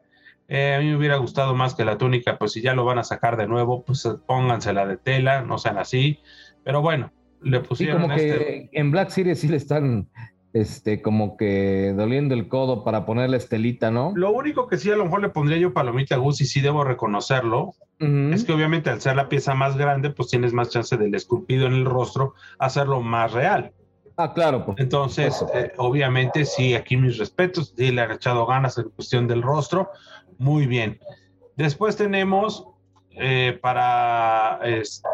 Eh, a mí me hubiera gustado más que la túnica, pues si ya lo van a sacar de nuevo, pues póngansela de tela, no sean así. Pero bueno, le pusieron. como que este en Black Series sí le están este, como que doliendo el codo para ponerle estelita, ¿no? Lo único que sí a lo mejor le pondría yo palomita a Gus y sí debo reconocerlo, es que obviamente al ser la pieza más grande, pues tienes más chance del esculpido en el rostro hacerlo más real. Ah, claro. Pues, Entonces, eh, obviamente sí, aquí mis respetos, sí le han echado ganas en cuestión del rostro, muy bien. Después tenemos eh, para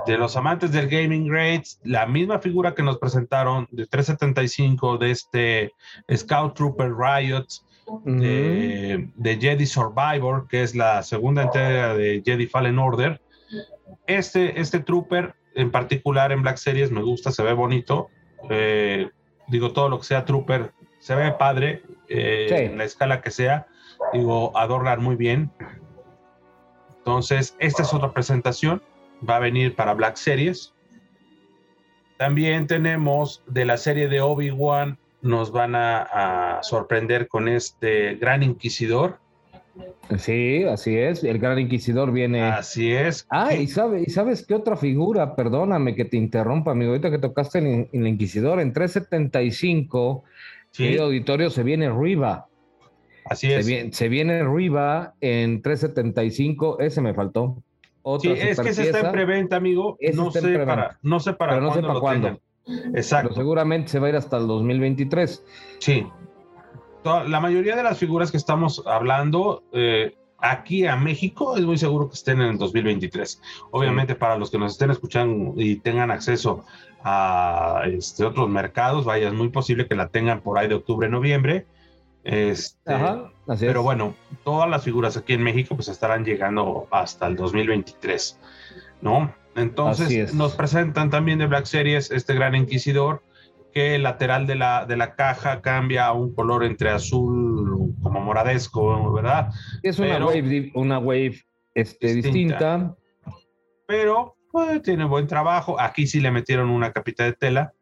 de los amantes del gaming grades, la misma figura que nos presentaron de 375 de este Scout Trooper Riot de, Jedi Survivor, que es la segunda entrega de Jedi Fallen Order. Este, este Trooper en particular en Black Series me gusta, se ve bonito. Eh, digo, todo lo que sea Trooper se ve padre eh, en la escala que sea. Digo, adornar muy bien. Entonces, esta es otra presentación. va a venir para Black Series. También tenemos de la serie de Obi-Wan, nos van a, sorprender con este Gran Inquisidor. Sí, así es. El Gran Inquisidor viene. Así es. Ah, y, sabe, y sabes qué otra figura, perdóname que te interrumpa, amigo, ahorita que tocaste en, el Inquisidor, en 375, ¿Sí? el auditorio se viene Riva. Así es. Se viene, Riva en 375, ese me faltó. sí, es que se está en preventa, amigo. No sé, para, no sé para no sé para cuándo. Exacto. Pero seguramente se va a ir hasta el 2023. Sí. La mayoría de las figuras que estamos hablando eh, aquí a México es muy seguro que estén en el 2023. Obviamente para los que nos estén escuchando y tengan acceso a este, otros mercados, vaya, es muy posible que la tengan por ahí de octubre, noviembre. Este, Ajá, pero bueno, todas las figuras aquí en México pues estarán llegando hasta el 2023, ¿no? Entonces nos presentan también de Black Series este gran inquisidor que el lateral de la, de la caja cambia a un color entre azul como moradesco, ¿verdad? Es una wave, una wave este, distinta. Pero pues, tiene buen trabajo. Aquí sí le metieron una capita de tela.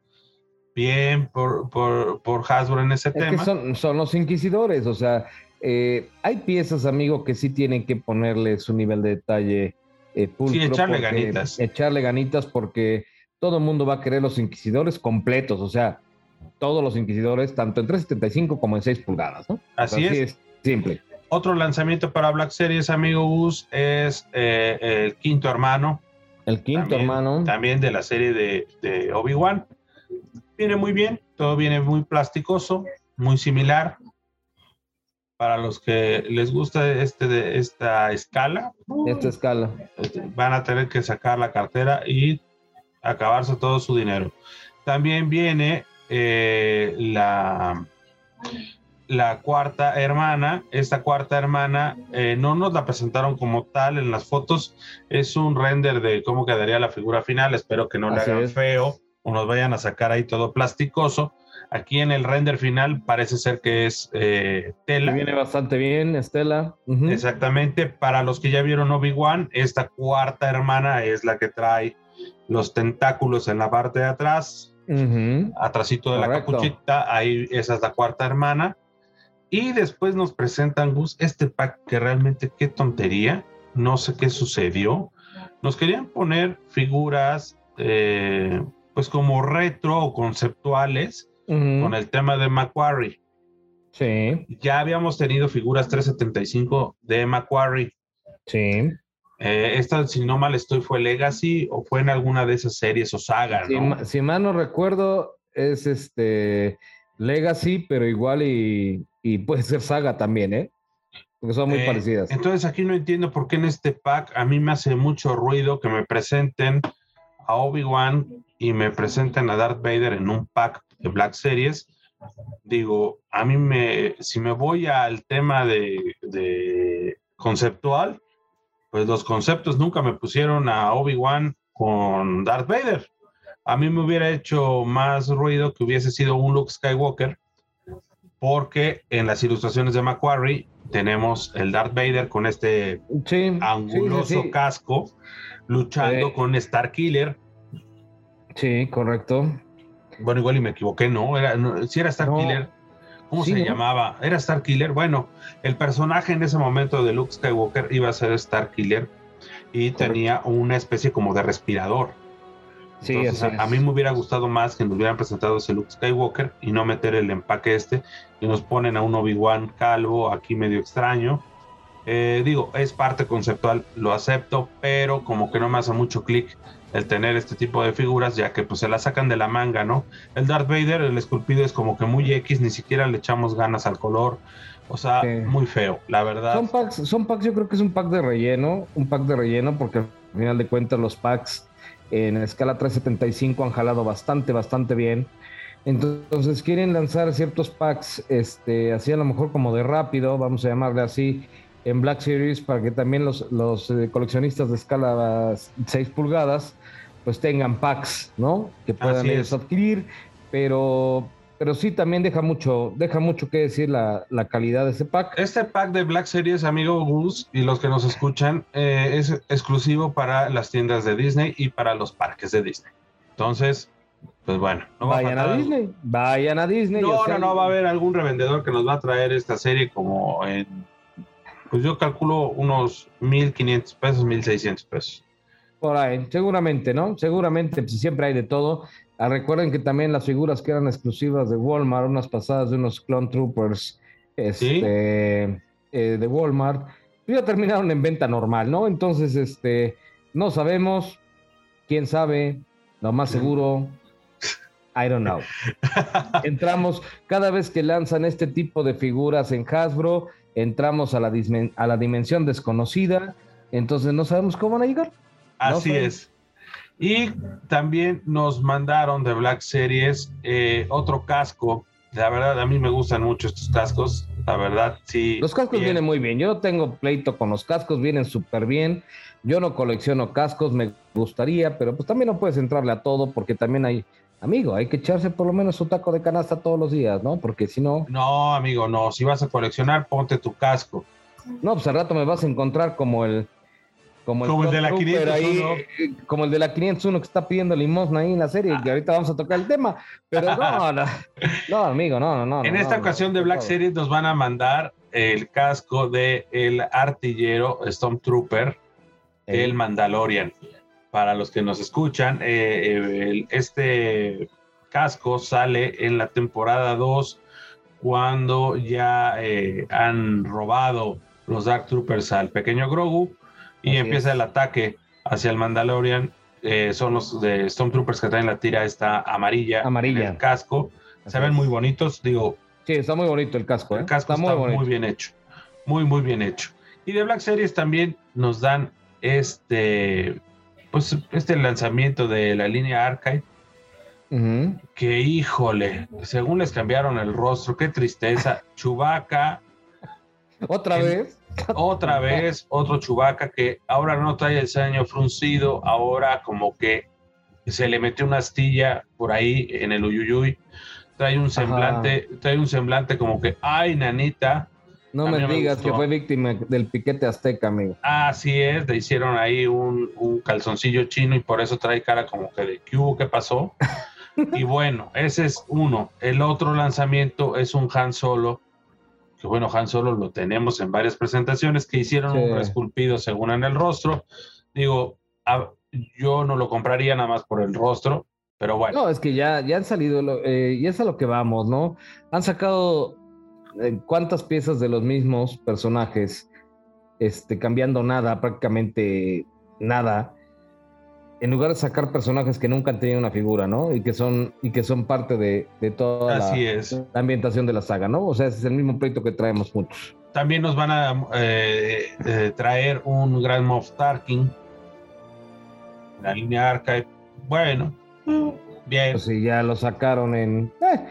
Bien por, por, por Hasbro en ese tema. son, son los inquisidores, o sea, eh, hay piezas, amigo, que sí tienen que ponerle su nivel de detalle eh, sí, echarle ganitas. Echarle ganitas porque todo el mundo va a querer los inquisidores completos, o sea, todos los inquisidores, tanto en 375 como en 6 pulgadas, ¿no? Así, es. Simple. Otro lanzamiento para Black Series, amigo Gus, es eh, el quinto hermano. El quinto hermano. También de la serie de, de Obi-Wan. Viene muy bien, todo viene muy plasticoso, muy similar para los que les gusta este de esta escala. Esta escala. Van a tener que sacar la cartera y acabarse todo su dinero. También viene eh, la, la cuarta hermana. Esta cuarta hermana eh, no nos la presentaron como tal en las fotos. Es un render de cómo quedaría la figura final. Espero que no le hagan feo o nos vayan a sacar ahí todo plasticoso. Aquí en el render final parece ser que es eh, tela. Viene bastante bien, Estela. Exactamente. Para los que ya vieron Obi-Wan, esta cuarta hermana es la que trae los tentáculos en la parte de atrás, uh atrásito de la capuchita. Ahí esa es la cuarta hermana. Y después nos presentan, Gus, este pack que realmente qué tontería. No sé qué sucedió. Nos querían poner figuras, eh, pues como retro o conceptuales con el tema de Macquarie. Sí. Ya habíamos tenido figuras 375 de Macquarie. Sí. Eh, esta, si no mal estoy, fue Legacy o fue en alguna de esas series o saga, ¿no? Si, mal no recuerdo, es este Legacy, pero igual y, puede ser saga también, ¿eh? Porque son muy eh, parecidas. Entonces aquí no entiendo por qué en este pack a mí me hace mucho ruido que me presenten a Obi-Wan y me presenten a Darth Vader en un pack de Black Series, digo, a mí me, si me voy al tema de, conceptual, pues los conceptos nunca me pusieron a Obi-Wan con Darth Vader. A mí me hubiera hecho más ruido que hubiese sido un Luke Skywalker, porque en las ilustraciones de Macquarie tenemos el Darth Vader con este anguloso casco luchando eh. con Star Killer. Sí, correcto. Bueno, igual y me equivoqué, ¿no? Era, si era Star Killer. ¿Cómo se llamaba? ¿Era Star Killer? Bueno, el personaje en ese momento de Luke Skywalker iba a ser Star Killer y tenía una especie como de respirador. Sí, Entonces, a, mí me hubiera gustado más que nos hubieran presentado ese Luke Skywalker y no meter el empaque este y nos ponen a un Obi-Wan calvo aquí medio extraño. Eh, digo, es parte conceptual, lo acepto, pero como que no me hace mucho clic el tener este tipo de figuras, ya que pues se la sacan de la manga, ¿no? El Darth Vader, el esculpido es como que muy X, ni siquiera le echamos ganas al color, o sea, muy feo, la verdad. Son packs, son packs, yo creo que es un pack de relleno, un pack de relleno, porque al final de cuentas los packs en escala 375 han jalado bastante, bastante bien. Entonces quieren lanzar ciertos packs, este, así a lo mejor como de rápido, vamos a llamarle así, en Black Series para que también los, los eh, coleccionistas de escala 6 pulgadas pues tengan packs, ¿no? Que puedan ellos adquirir, pero pero sí también deja mucho, deja mucho que decir la, calidad de ese pack. Este pack de Black Series, amigo Gus, y los que nos escuchan, eh, es exclusivo para las tiendas de Disney y para los parques de Disney. Entonces, pues bueno, no vayan a, Disney, vayan a Disney. No, no, no va a haber algún revendedor que nos va a traer esta serie como en, pues yo calculo unos 1.500 pesos, 1.600 pesos. Por ahí, seguramente, ¿no? Seguramente, pues siempre hay de todo. Ah, recuerden que también las figuras que eran exclusivas de Walmart, unas pasadas de unos Clone Troopers este, eh, de Walmart, pues ya terminaron en venta normal, ¿no? Entonces, este, no sabemos, quién sabe, lo más seguro, I don't know. Entramos, cada vez que lanzan este tipo de figuras en Hasbro, entramos a la, a la dimensión desconocida, entonces no sabemos cómo van a llegar. Así es. Y también nos mandaron de Black Series eh, otro casco. La verdad, a mí me gustan mucho estos cascos. La verdad, sí. Los cascos vienen muy bien. Yo tengo pleito con los cascos, vienen súper bien. Yo no colecciono cascos, me gustaría, pero pues también no puedes entrarle a todo porque también hay, amigo, hay que echarse por lo menos su taco de canasta todos los días, ¿no? Porque si no... No, amigo, no. Si vas a coleccionar, ponte tu casco. No, pues al rato me vas a encontrar como el como el, de la 501. como el de la 501 que está pidiendo limosna ahí en la serie, y ahorita vamos a tocar el tema. Pero no, no, amigo, no, no. En esta ocasión de Black Series nos van a mandar el casco de el artillero Stormtrooper, el Mandalorian. Para los que nos escuchan, eh, este casco sale en la temporada 2 cuando ya eh, han robado los Dark Troopers al pequeño Grogu y empieza el ataque hacia el Mandalorian. Eh, son los de Stormtroopers que traen la tira esta amarilla, amarilla. el casco. Se ven muy bonitos, digo. Sí, está muy bonito el casco. El ¿eh? casco está, muy, bien hecho, muy muy bien hecho. Y de Black Series también nos dan este, pues este lanzamiento de la línea Archive. Que híjole, según les cambiaron el rostro, qué tristeza. Chubaca. Otra vez otra vez, otro Chubaca que ahora no trae el ceño fruncido, ahora como que se le metió una astilla por ahí en el uyuyuy. Trae un semblante, trae un semblante como que, ay, nanita. No me digas que fue víctima del piquete azteca, amigo. Así es, le hicieron ahí un, un calzoncillo chino y por eso trae cara como que de ¿qué hubo? ¿Qué pasó? y bueno, ese es uno. El otro lanzamiento es un Han Solo que bueno, Han Solo lo tenemos en varias presentaciones que hicieron un esculpido según en el rostro. Digo, yo no lo compraría nada más por el rostro, pero bueno. No, es que ya, ya han salido, eh, y es a lo que vamos, ¿no? Han sacado cuántas piezas de los mismos personajes, este, cambiando nada, prácticamente nada en lugar de sacar personajes que nunca han tenido una figura, ¿no? Y que son, y que son parte de, toda la, ambientación de la saga, ¿no? O sea, es el mismo pleito que traemos muchos. También nos van a eh, eh, traer un Grand Moff Tarkin. La línea Archive. Bueno, bien. Pues sí, ya lo sacaron en. Eh.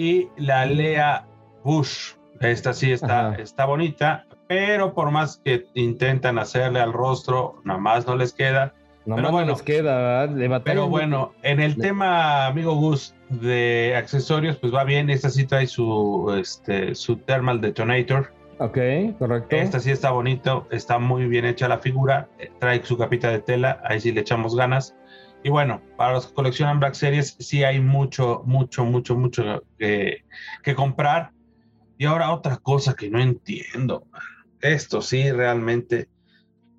Y la Lea Bush. Esta sí está, está bonita, pero por más que intentan hacerle al rostro, nada más no les queda pero bueno, queda, Pero bueno, en el tema, amigo Gus, de accesorios, pues va bien. Esta sí trae su, este, su Thermal Detonator. Ok, correcto. Esta sí está bonito, está muy bien hecha la figura. Trae su capita de tela, ahí sí le echamos ganas. Y bueno, para los que coleccionan Black Series, sí hay mucho, mucho, mucho, mucho que, que comprar. Y ahora otra cosa que no entiendo. Esto sí, realmente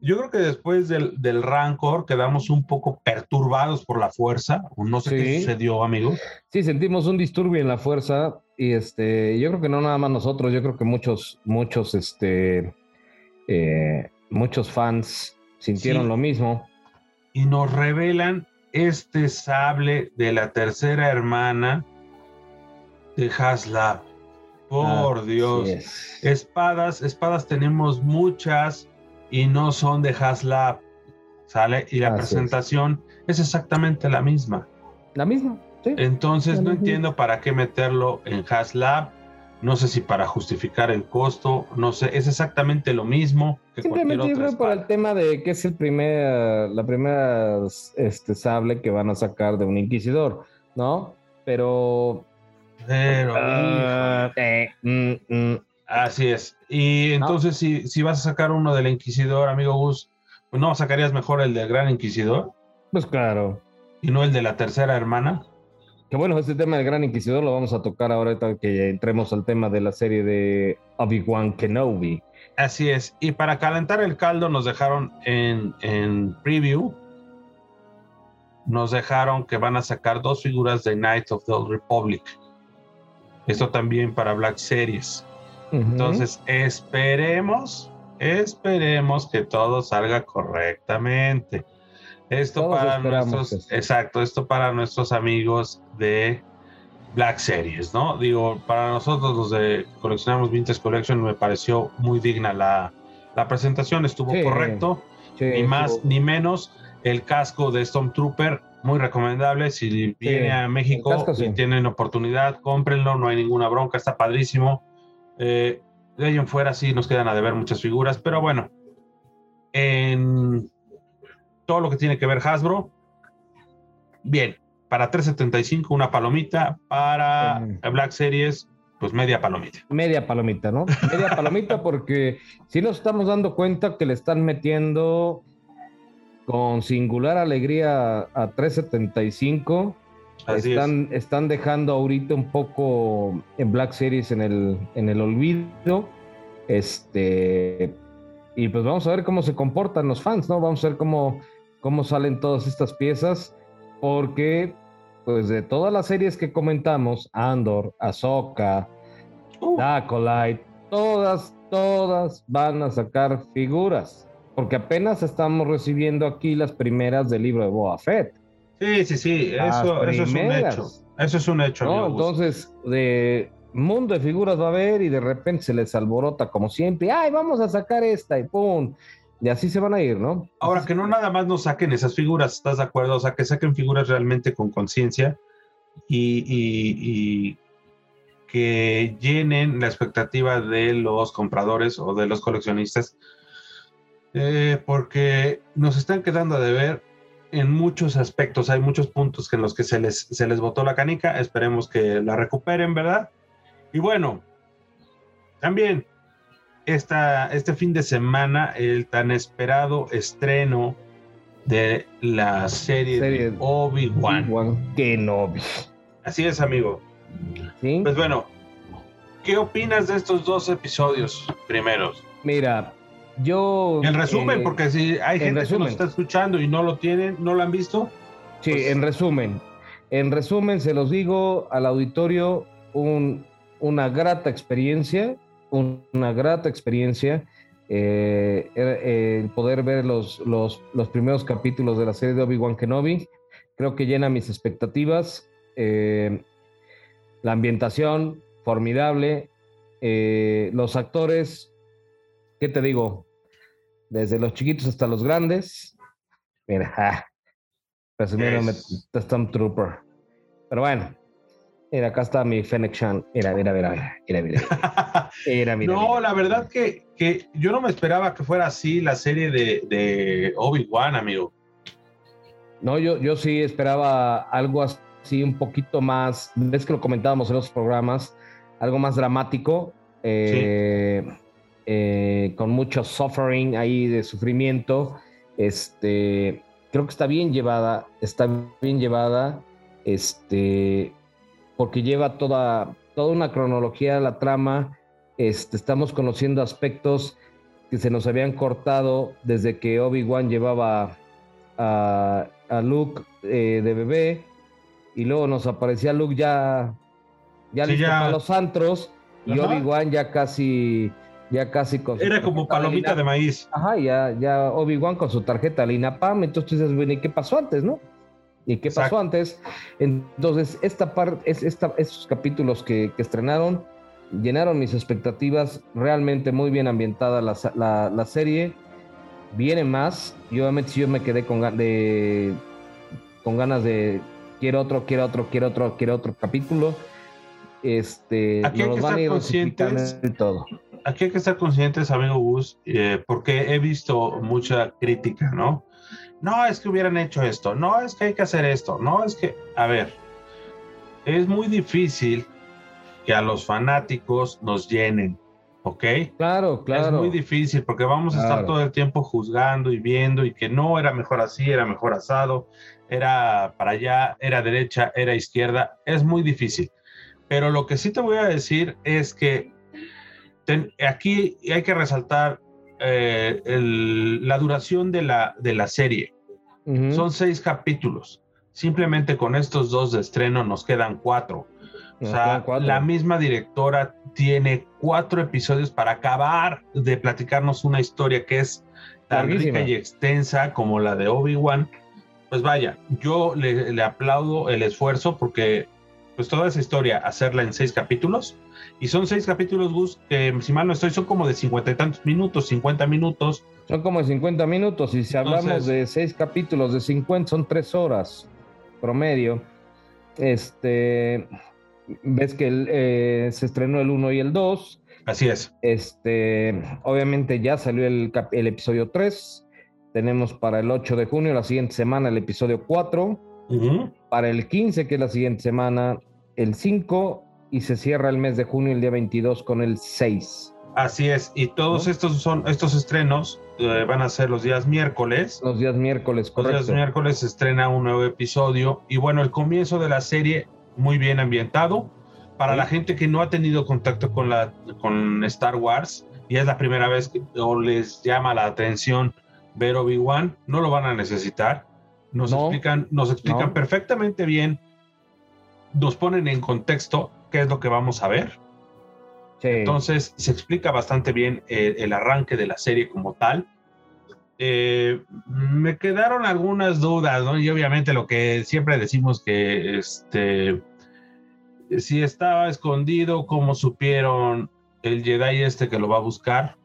yo creo que después del, Rancor quedamos un poco perturbados por la fuerza. No sé qué sucedió, amigo. Sí, sentimos un disturbio en la fuerza. Y este, yo creo que no nada más nosotros, yo creo que muchos, muchos, este, eh, muchos fans sintieron lo mismo. Y nos revelan este sable de la tercera hermana de Haslab. Por Dios. Espadas, espadas tenemos muchas y no son de HasLab, ¿sale? Y la presentación es. exactamente la misma. La misma, sí. Entonces no entiendo para qué meterlo en HasLab. No sé si para justificar el costo, no sé, es exactamente lo mismo que Simplemente yo creo por el tema de que es el primer, la primera este, sable que van a sacar de un inquisidor, ¿no? Pero Pero. Ah, eh, mm, mm. Así es. Y entonces, si, si vas a sacar uno del Inquisidor, amigo Gus, pues no sacarías mejor el del Gran Inquisidor Pues claro. y no el de la tercera hermana. Que bueno, este tema del Gran Inquisidor lo vamos a tocar ahorita que entremos al tema de la serie de Obi-Wan Kenobi. Así es. Y para calentar el caldo nos dejaron en, en preview. Nos dejaron que van a sacar dos figuras de Knight of the Old Republic. Esto también para Black Series. Entonces, esperemos, esperemos que todo salga correctamente. Esto Todos para nuestros, eso. exacto, esto para nuestros amigos de Black Series, ¿no? Digo, para nosotros los de coleccionamos Vintage Collection me pareció muy digna la, la presentación, estuvo Sí. correcto, Sí, ni más estuvo- ni menos. El casco de Stormtrooper, muy recomendable. Si viene a México casco y tienen oportunidad, cómprenlo, no hay ninguna bronca, está padrísimo. Eh, de ahí en fuera sí nos quedan a deber muchas figuras, pero bueno, en todo lo que tiene que ver Hasbro, bien, para 375 una palomita, para. Black Series, pues media palomita. Media palomita, ¿no? Media palomita porque si nos estamos dando cuenta que le están metiendo con singular alegría a 375. Así están, están dejando ahorita un poco en Black Series en el, en el olvido. Este, y pues vamos a ver cómo se comportan los fans, ¿no? Vamos a ver cómo, cómo salen todas estas piezas, porque pues de todas las series que comentamos, Andor, Ahsoka. Uh, Acolyte, todas, todas van a sacar figuras, porque apenas estamos recibiendo aquí las primeras del libro de Boa Fett. sí, sí, sí, eso, eso es un hecho. Eso es un hecho. ¿no? Entonces, de mundo de figuras va a haber y de repente se les alborota como siempre, ay, vamos a sacar esta y pum, y así se van a ir, ¿no? Ahora que no nada más nos saquen esas figuras, ¿estás de acuerdo? O sea, que saquen figuras realmente con conciencia y, que llenen la expectativa de los compradores o de los coleccionistas, Eh, porque nos están quedando de ver en muchos aspectos. Hay muchos puntos en los que se les, se les botó la canica. Esperemos que la recuperen, ¿verdad? Y bueno, también esta, este fin de semana el tan esperado estreno de la serie, Serie de Obi-Wan. Obi-Wan Kenobi. Así es, amigo. ¿sí? Pues bueno, ¿qué opinas de estos dos episodios primeros? Mira, yo... En resumen, eh, porque si hay en gente que nos está escuchando y no lo tienen, no lo han visto, Sí, Pues- en resumen. En resumen, se los digo al auditorio, un- una grata experiencia, un- una grata experiencia eh, eh, el poder ver los, los, los primeros capítulos de la serie de Obi-Wan Kenobi. Creo que llena mis expectativas. Eh, la ambientación, formidable. Eh, los actores, ¿qué te digo? Desde los chiquitos hasta los grandes. Mira, ah, presumiéndome Es- de Stormtrooper. Pero bueno, mira, acá está mi Fennec Shan. Mira, mira, mira, mira, mira, mira, mira, mira, no, mira. la verdad que, que yo no me esperaba que fuera así la serie de, de Obi-Wan, amigo. No, yo, yo sí esperaba algo así un poquito más, ves que lo comentábamos en los programas, algo más dramático, eh, eh, con mucho suffering ahí de sufrimiento. Este, creo que está bien llevada, está bien llevada, este, porque lleva toda, toda una cronología de la trama. Este, estamos conociendo aspectos que se nos habían cortado desde que Obi-Wan llevaba a, a Luke eh, de bebé y luego nos aparecía Luke ya, ya Sí, listo ya. para los antros y. Obi-Wan ya casi, ya casi con su Era como palomita de maíz. Ajá, ya, ya Obi-Wan con su tarjeta Lina Pam, entonces tú dices, bueno, ¿y qué pasó antes, no? ¿Y qué Exacto. pasó antes? Entonces, esta parte, es, esta, estos capítulos que, que estrenaron llenaron mis expectativas, realmente muy bien ambientada la, la, la serie, viene más, y obviamente si yo me quedé con, ga- de, con ganas de quiero otro, quiero otro, quiero otro, quiero otro capítulo, este, Aquí hay nos que van a estar ir conscientes. y todo. Aquí hay que estar conscientes, amigo Gus, eh, porque he visto mucha crítica, ¿no? No, es que hubieran hecho esto, no, es que hay que hacer esto, no, es que, a ver, es muy difícil que a los fanáticos nos llenen. ¿Ok? Claro, claro. Es muy difícil porque vamos a estar todo el tiempo juzgando y viendo y que no era mejor así, era mejor asado, era para allá, era derecha, era izquierda. Es muy difícil. Pero lo que sí te voy a decir es que ten- aquí hay que resaltar eh, el- la duración de la, de la serie. Son seis capítulos. Simplemente con estos dos de estreno nos quedan cuatro. O Nos sea, quedan cuatro. la misma directora tiene cuatro episodios para acabar de platicarnos una historia que es tan Larguísima. rica y extensa como la de Obi-Wan. Pues vaya, yo le, le aplaudo el esfuerzo porque pues toda esa historia, hacerla en seis capítulos, y son seis capítulos, Gus, que si mal no estoy, son como de cincuenta y tantos minutos, 50 minutos. Son como 50 minutos y si hablamos de seis capítulos de 50 son tres horas promedio. Este, ves que el, eh, se estrenó el 1 y el 2. Así es. Este, obviamente ya salió el, episodio 3. Tenemos para el 8 de junio, la siguiente semana, el episodio 4. Ujú. Para el 15, que es la siguiente semana, el 5. Y se cierra el mes de junio, el día 22, con el 6. Así es. Y todos ¿No? estos son estos estrenos eh, van a ser los días miércoles. Los días miércoles, Los días correcto. miércoles se estrena un nuevo episodio y bueno, el comienzo de la serie muy bien ambientado. Para Sí. la gente que no ha tenido contacto con, la, con Star Wars y es la primera vez que o les llama la atención ver Obi-Wan, no lo van a necesitar. Nos No. explican, nos explican No. perfectamente bien, nos ponen en contexto qué es lo que vamos a ver. Sí. Entonces se explica bastante bien el arranque de la serie como tal. Eh, me quedaron algunas dudas, ¿no? Y obviamente lo que siempre decimos que este si estaba escondido, cómo supieron el Jedi este que lo va a buscar.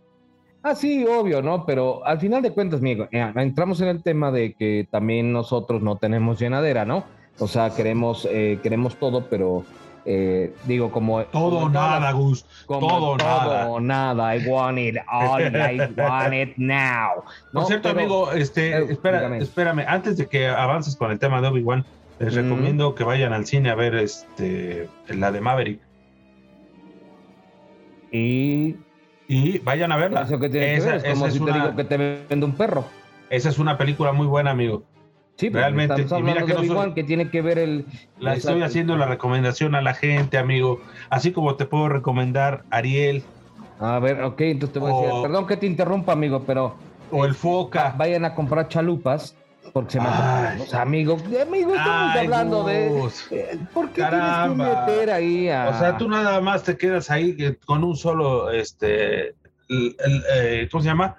Ah, sí, obvio, ¿no? Pero al final de cuentas, Miguel, eh, entramos en el tema de que también nosotros no tenemos llenadera, ¿no? O sea, queremos, eh, queremos todo, pero eh, digo, como... Todo como nada, Gus. todo nada. nada. I want it all, I want it now. Por No, cierto, pero- amigo, este, pero, espera, dígame. espérame, antes de que avances con el tema de Obi-Wan, les Mm. recomiendo que vayan al cine a ver este, la de Maverick. Y Y vayan a verla. eso que tiene que Esa- ver, es como si es te una- digo que te vende un perro. Esa es una película muy buena, amigo. Sí, pero Realmente, estamos y mira hablando que de no soy- que tiene que ver el... La estoy haciendo la recomendación a la gente, amigo. Así como te puedo recomendar Ariel A ver, ok, entonces te voy a decir, perdón que te interrumpa, amigo, pero o el Foca. vayan a comprar chalupas porque se me amigo, amigo, estamos Ay, hablando de. Gus. eh, ¿Por qué Caramba. tienes que meter ahí a.? O sea, tú nada más te quedas ahí eh, con un solo, este, el- el, eh, ¿cómo se llama?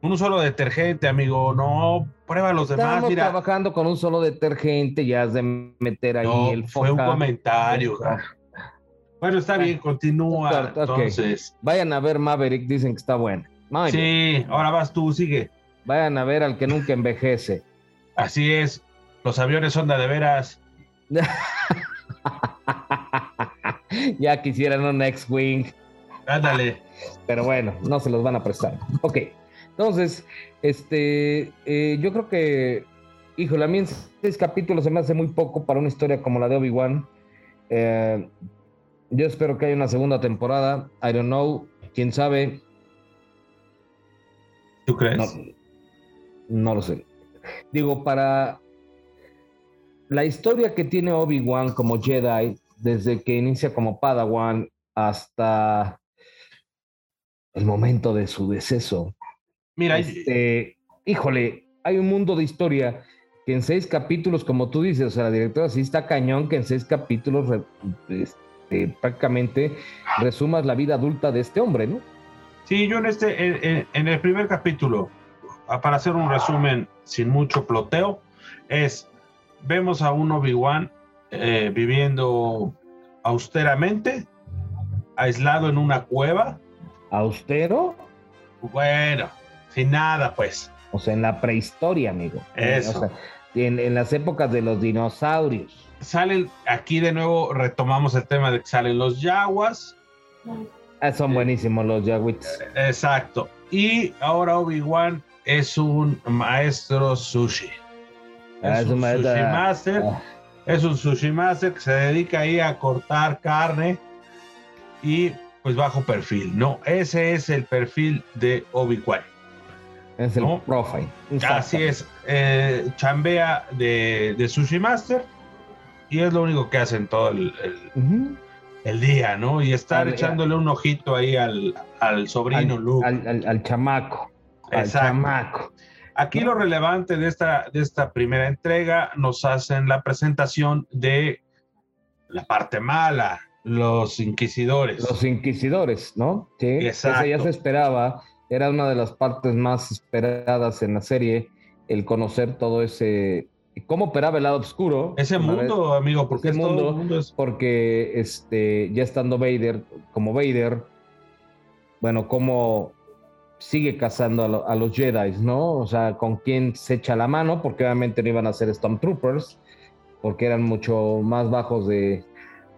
Un solo detergente, amigo. No, prueba los demás. Estamos Mira, trabajando con un solo detergente, ya has de meter ahí no, el fue un comentario. Bueno, está bien, continúa. Entonces, Vayan a ver Maverick, dicen que está bien. sí, ahora vas tú, sigue. Vayan a ver al que nunca envejece. Así es. Los aviones son de veras. ya quisieran un X-Wing. Ándale. pero bueno, no se los van a prestar. Ok, entonces, este, eh, yo creo que, híjole, a mí en seis capítulos se me hace muy poco para una historia como la de Obi-Wan. Eh, yo espero que haya una segunda temporada. I don't know, quién sabe. ¿Tú crees? No, no lo sé. Digo, para la historia que tiene Obi-Wan como Jedi, desde que inicia como Padawan hasta el momento de su deceso. Mira, Este, híjole, hay un mundo de historia que en seis capítulos, como tú dices, o sea, la directora sí está cañón que en seis capítulos re- este, prácticamente resumas la vida adulta de este hombre, ¿no? Sí, yo en este, en, el primer capítulo, para hacer un resumen sin mucho ploteo, es vemos a un Obi-Wan eh, viviendo austeramente, aislado en una cueva, Austero, bueno, sin nada, pues. o sea, en la prehistoria, amigo. Eso. O sea, en, en las épocas de los dinosaurios. Salen, aquí de nuevo retomamos el tema de que salen los yaguas, Ah, son buenísimos los Yawits. exacto, y ahora Obi-Wan es un maestro sushi. Ah, Es es un sushi maestro- master. Ah. Es un sushi master que se dedica ahí a cortar carne y pues bajo perfil, ¿no? Ese es el perfil de Obi-Wan. Es el profile. Así es. Eh, chambea de, de, Sushi Master y es lo único que hacen todo el, el, día, ¿no? Y estar echándole un ojito ahí al, al sobrino al, Luke. Al, chamaco. Al chamaco. Aquí lo relevante de esta, de esta primera entrega nos hacen la presentación de la parte mala, los inquisidores. Los inquisidores, ¿no? Sí, Exacto. ya se esperaba, era una de las partes más esperadas en la serie, el conocer todo ese cómo operaba el lado oscuro. Ese mundo, amigo, porque ese mundo, es... porque este ya estando Vader como Vader, bueno, cómo sigue cazando a, los Jedi, ¿no? O sea, con quién se echa la mano, porque obviamente no iban a ser Stormtroopers, porque eran mucho más bajos de,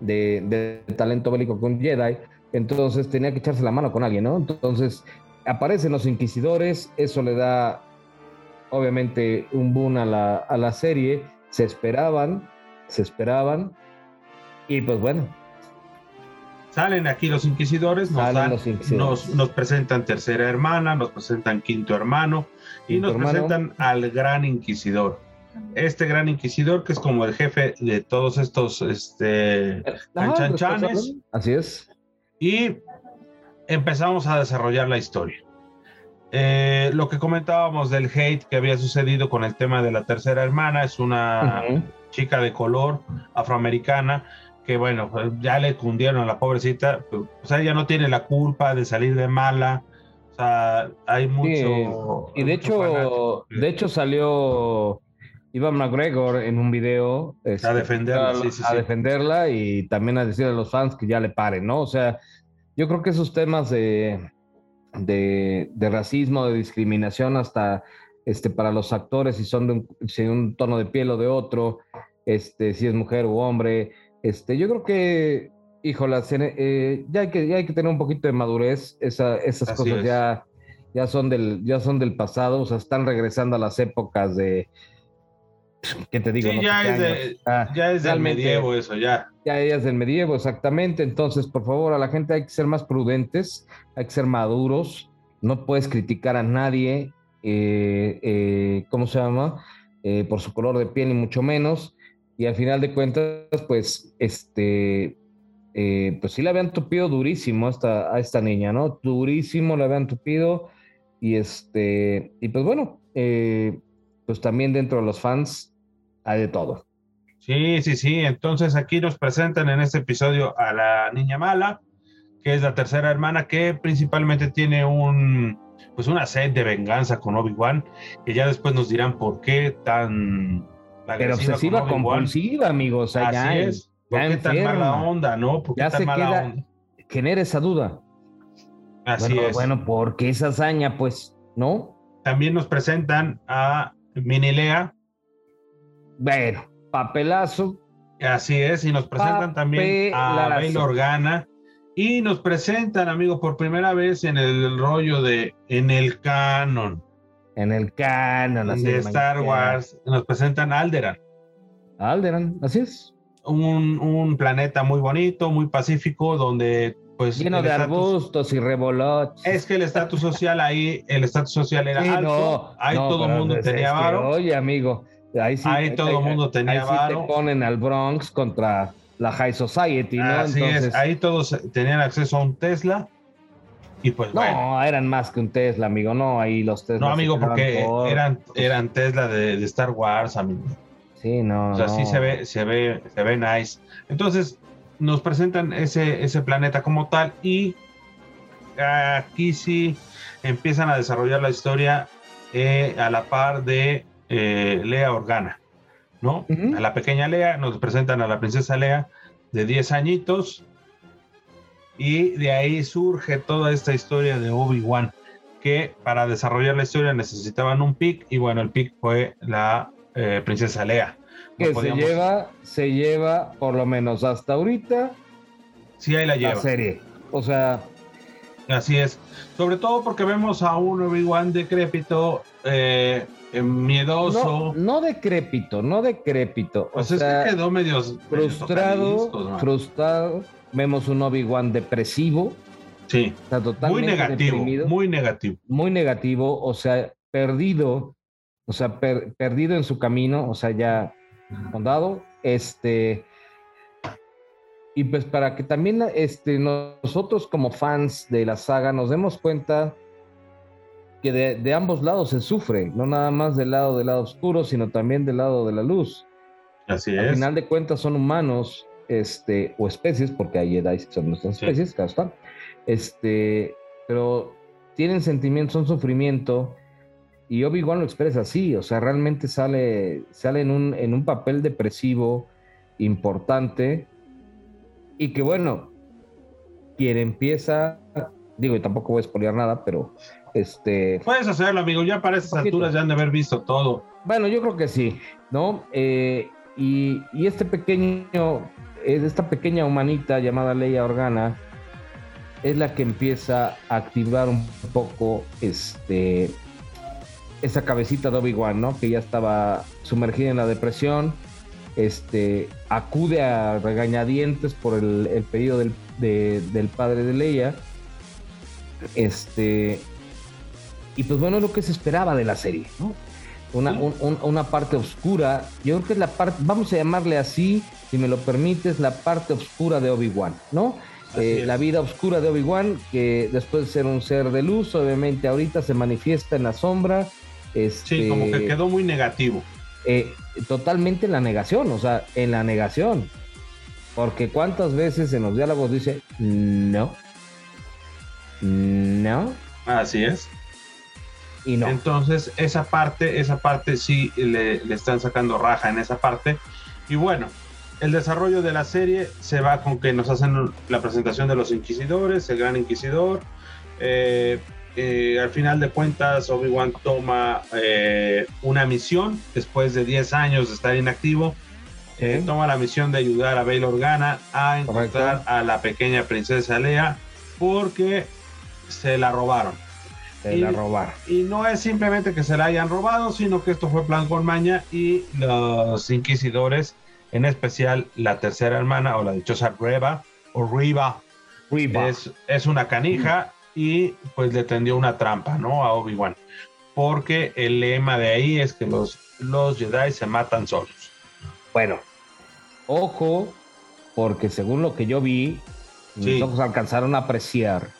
de, talento bélico que un Jedi, entonces tenía que echarse la mano con alguien, ¿no? Entonces aparecen los inquisidores, eso le da obviamente un boom a la, a la serie, se esperaban, se esperaban, y pues bueno. Salen aquí los inquisidores, nos, Nos, presentan tercera hermana, nos presentan quinto hermano y nos presentan al gran inquisidor. Este gran inquisidor que es como el jefe de todos estos este, Así es. Y empezamos a desarrollar la historia. Eh, lo que comentábamos del hate que había sucedido con el tema de la tercera hermana es una chica de color afroamericana que bueno, ya le cundieron a la pobrecita, o sea, ella no tiene la culpa de salir de mala, o sea, hay mucho... y de hecho, de hecho salió Iván McGregor en un video este, a defenderla, a, defenderla y también a decirle a los fans que ya le paren, ¿no? O sea, yo creo que esos temas de, de, racismo, de discriminación, hasta este, para los actores, si son de un, si un tono de piel o de otro, este, si es mujer u hombre, este, yo creo que, híjole, eh, ya, hay que, ya hay que tener un poquito de madurez, esas cosas ya, ya, son del, ya son del pasado, o sea, están regresando a las épocas de ¿Qué te digo? Sí, ya, es ah, ya, es del medievo eso, ya. Ya es del medievo, exactamente. Entonces, por favor, a la gente hay que ser más prudentes, hay que ser maduros. No puedes criticar a nadie, eh, eh, ¿cómo se llama? Eh, por su color de piel, ni mucho menos. Y al final de cuentas, pues, este, pues sí le habían tupido durísimo a esta, a esta niña, ¿no? Durísimo le habían tupido. Y este, y pues bueno, pues también dentro de los fans hay de todo. Sí, sí, sí. Entonces aquí nos presentan en este episodio a la niña mala, que es la tercera hermana, que principalmente tiene un, pues una sed de venganza con Obi-Wan, que ya después nos dirán por qué tan... Pero obsesiva compulsiva, amigos. Así es. ¿Por qué tan mala onda, no? ¿Por qué ya tan mala queda, onda? Genera esa duda. Así bueno, es. Bueno, porque esa hazaña, pues, ¿no? También nos presentan a Minilea, bueno, papelazo. Así es, y nos presentan también a Bail Organa. Y nos presentan, amigo, por primera vez en el rollo de en el canon. En el canon, así De Star Wars. Nos presentan Alderan. Alderan, así es. Un, planeta muy bonito, muy pacífico, donde pues... Lleno de arbustos y revolotes. Es que el estatus social ahí, el estatus social era alto. ahí todo el mundo tenía varo. Oye, amigo, Ahí, todo el mundo tenía ahí te ponen al Bronx contra la High Society, ¿no? Así es, ahí todos tenían acceso a un Tesla. Y pues no, eran más que un Tesla, amigo. No, ahí los Tesla. No, amigo, porque eran, eran Tesla de, Star Wars, amigo. Sí, no. O sea, sí se ve, se ve, se ve nice. Entonces, nos presentan ese, ese planeta como tal. Y aquí sí empiezan a desarrollar la historia eh, a la par de eh, Lea Organa, ¿no? A la pequeña Lea, nos presentan a la princesa Lea de 10 añitos y de ahí surge toda esta historia de Obi-Wan, que para desarrollar la historia necesitaban un pick y bueno, el pick fue la eh, princesa Lea. Que se lleva, se lleva por lo menos hasta ahorita. Sí, ahí la lleva. La serie. O sea, Así es. Sobre todo porque vemos a un Obi-Wan decrépito, eh, eh, miedoso. No, decrépito, no decrépito. O, sea, es que quedó medio frustrado, frustrado, vemos un Obi-Wan depresivo. Sí. muy negativo, muy negativo. Muy negativo, o sea, perdido, o sea, perdido en su camino, o sea, ya condado. Este, y pues para que también este, nosotros como fans de la saga nos demos cuenta que de, ambos lados se sufre, no nada más del lado del lado oscuro, sino también del lado de la luz. Así es. Al final de cuentas son humanos, este, o especies, porque hay Jedi son nuestras especies, claro está. Este, pero tienen sentimientos, son sufrimiento, y Obi-Wan lo expresa así, o sea, realmente sale, sale en, un, en un papel depresivo importante, y que bueno, quien empieza, digo, y tampoco voy a expoliar nada, pero este. Puedes hacerlo, amigo, ya para esas alturas ya han de haber visto todo. Bueno, yo creo que sí, ¿no? Eh, y, este pequeño, esta pequeña humanita llamada Leia Organa, es la que empieza a activar un poco este esa cabecita de Obi-Wan, ¿no? Que ya estaba sumergida en la depresión este, acude a regañadientes por el, pedido del, del, padre de Leia. Este, y pues bueno, lo que se esperaba de la serie, ¿no? Una, una parte oscura, yo creo que es la parte, vamos a llamarle así, si me lo permites, la parte oscura de Obi-Wan, ¿no? Eh, la vida oscura de Obi-Wan, que después de ser un ser de luz, obviamente ahorita se manifiesta en la sombra. Este, sí, como que quedó muy negativo. Eh, totalmente en la negación, o sea, en la negación. Porque cuántas veces en los diálogos dice no, no. Así es. Y no. Entonces, esa parte, esa parte sí le, le están sacando raja en esa parte. Y bueno, el desarrollo de la serie se va con que nos hacen la presentación de los inquisidores, el gran inquisidor. Eh, eh, al final de cuentas Obi-Wan toma eh, una misión después de 10 años de estar inactivo. Eh, toma la misión de ayudar a Bail Organa a encontrar a la pequeña princesa Lea porque se la robaron. Se la robaron. Y no es simplemente que se la hayan robado, sino que esto fue plan con maña y los inquisidores, en especial la tercera hermana o la dichosa Reba o Riva, Es, es una canija y pues le tendió una trampa, ¿no? A Obi-Wan. Porque el lema de ahí es que los, los Jedi se matan solos. Bueno, ojo, porque según lo que yo vi, mis ojos alcanzaron a apreciar.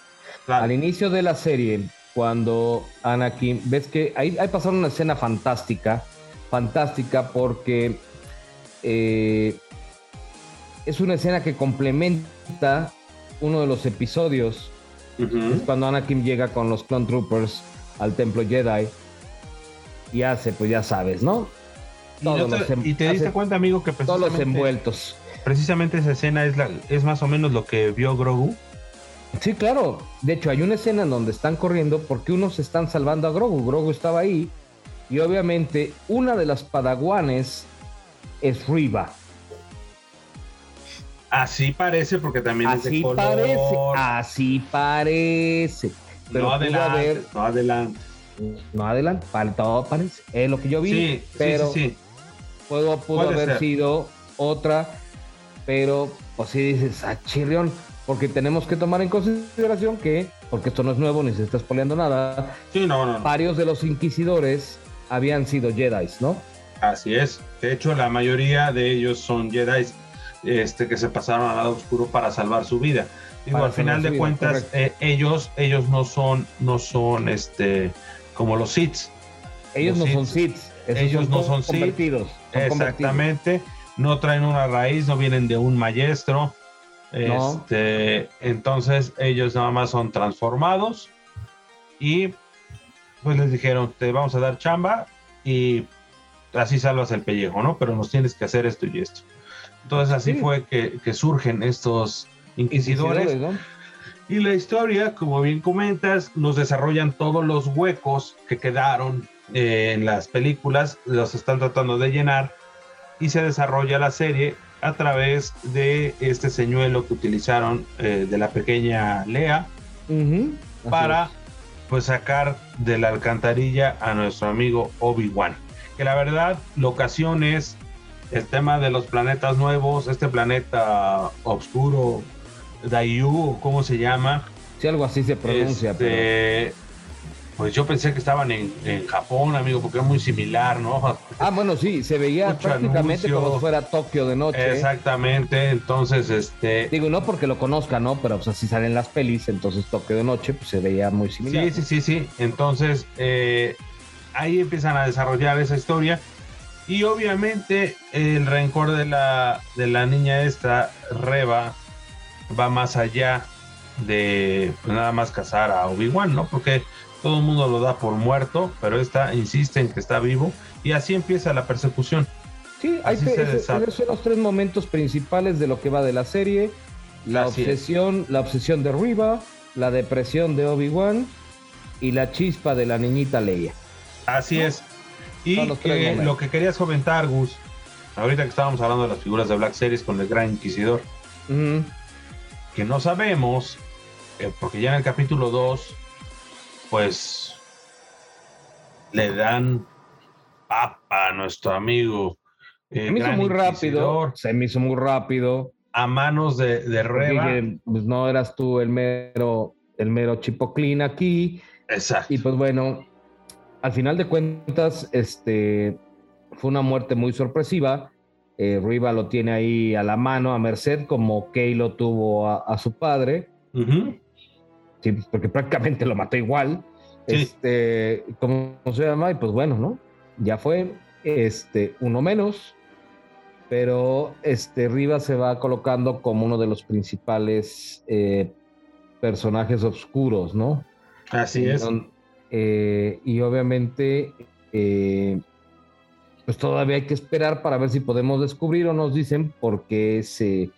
Al inicio de la serie, cuando Anakin, ves que ahí, ahí pasaron una escena fantástica, fantástica porque eh, es una escena que complementa uno de los episodios es cuando Anakin llega con los Clone Troopers al templo Jedi y hace, pues ya sabes, ¿no? Em- y, te, diste cuenta, amigo, que todos los envueltos. Precisamente esa escena es, la, es más o menos lo que vio Grogu. Sí, claro. De hecho, hay una escena en donde están corriendo porque unos están salvando a Grogu. Grogu estaba ahí. Y obviamente, una de las padaguanes es Riva. Así parece, porque también así es de color. Parece, así parece. Pero no adelante, no adelante. No adelante, todo parece. Es lo que yo vi. Sí, pero sí, sí, pudo haber sido otra, pero pues si dices, ah, chirrión, porque tenemos que tomar en consideración que, porque esto no es nuevo ni se está espoleando nada, sí, no, no, varios de los inquisidores habían sido Jedi, ¿no? Así es. De hecho, la mayoría de ellos son Jedi este, que se pasaron al lado oscuro para salvar su vida. Digo, al final de cuentas, eh, ellos, ellos no son, no son este, como los Siths. Ellos no son Siths. Ellos no son convertidos. Exactamente. No traen una raíz, no vienen de un maestro. Este, entonces ellos nada más son transformados y pues les dijeron, te vamos a dar chamba y así salvas el pellejo, ¿no? Pero nos tienes que hacer esto y esto. Entonces así fue que, surgen estos inquisidores. Y la historia, como bien comentas, nos desarrollan todos los huecos que quedaron eh, en las películas, los están tratando de llenar y se desarrolla la serie a través de este señuelo que utilizaron eh, de la pequeña Lea para pues sacar de la alcantarilla a nuestro amigo Obi-Wan. Que la verdad, la ocasión es el tema de los planetas nuevos, este planeta oscuro Dayu, ¿cómo se llama? Sí, algo así se pronuncia. Este, pues yo pensé que estaban en, Japón, amigo, porque es muy similar, ¿no? Ah, bueno, sí, se veía prácticamente como si fuera Tokio de noche. Exactamente, entonces, este... Digo, no porque lo conozca, ¿no? Pero, o sea, si salen las pelis, entonces Tokio de noche, pues se veía muy similar. Sí, sí, sí, sí. Entonces, eh, ahí empiezan a desarrollar esa historia. Y obviamente el rencor de la, de la niña esta, Reba, va más allá de pues, nada más casar a Obi-Wan, ¿no? Porque todo el mundo lo da por muerto, pero esta insiste en que está vivo y así empieza la persecución. Sí, hay esos son los tres momentos principales de lo que va de la serie. La obsesión, la obsesión de Riva, la depresión de Obi-Wan y la chispa de la niñita Leia. Así es. Y lo que querías comentar, Gus, ahorita que estábamos hablando de las figuras de Black Series con el Gran Inquisidor, que no sabemos, eh, porque ya en el capítulo 2 pues le dan papa a nuestro amigo. Eh, se me hizo muy rápido. Se me hizo muy rápido. A manos de, de Reba. pues no eras tú el mero, el mero chipoclín aquí. Exacto. Y pues bueno, al final de cuentas, este fue una muerte muy sorpresiva. Eh, Riva lo tiene ahí a la mano, a merced, como Kay lo tuvo a, su padre sí, porque prácticamente lo mató igual. Este, ¿cómo se llama? Y pues bueno, ¿no? Ya fue este, uno menos, pero este, Rivas se va colocando como uno de los principales eh, personajes oscuros, ¿no? Así es. Eh, y obviamente, eh, pues todavía hay que esperar para ver si podemos descubrir o nos dicen por qué ese,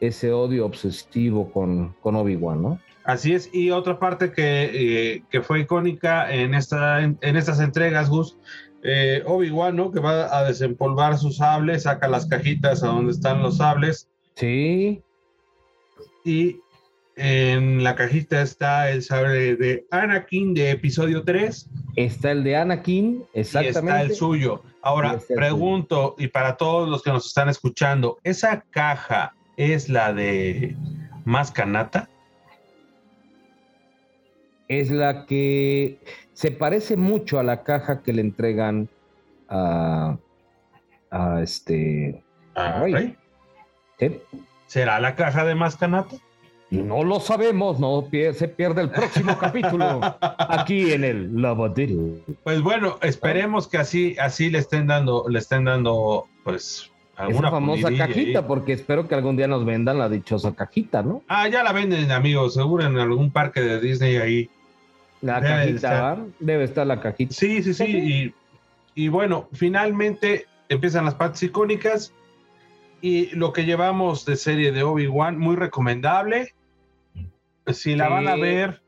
ese odio obsesivo con, con Obi-Wan, ¿no? Así es, y otra parte que, eh, fue icónica en, esta, en, estas entregas, Gus, eh, Obi-Wan, ¿no? Que va a desempolvar sus sables, saca las cajitas a donde están los sables. Sí. Y en la cajita está el sable de Anakin de episodio 3. Está el de Anakin, exactamente. Y está el suyo. Ahora, pregunto, y para todos los que nos están escuchando, ¿esa caja es la de Mascanata? es la que se parece mucho a la caja que le entregan a, a este ¿Será la caja de Mascanata? No lo sabemos, no se pierde el próximo capítulo aquí en el lavadero. Pues bueno, esperemos que así, así le estén dando, le estén dando, pues, alguna famosa cajita, porque espero que algún día nos vendan la dichosa cajita, ¿no? Ah, ya la venden, amigos, seguro en algún parque de Disney ahí. La cajita, Debe estar la cajita. Sí, sí, sí. Y, bueno, finalmente empiezan las partes icónicas. Y lo que llevamos de serie de Obi-Wan, muy recomendable. Si la van a ver,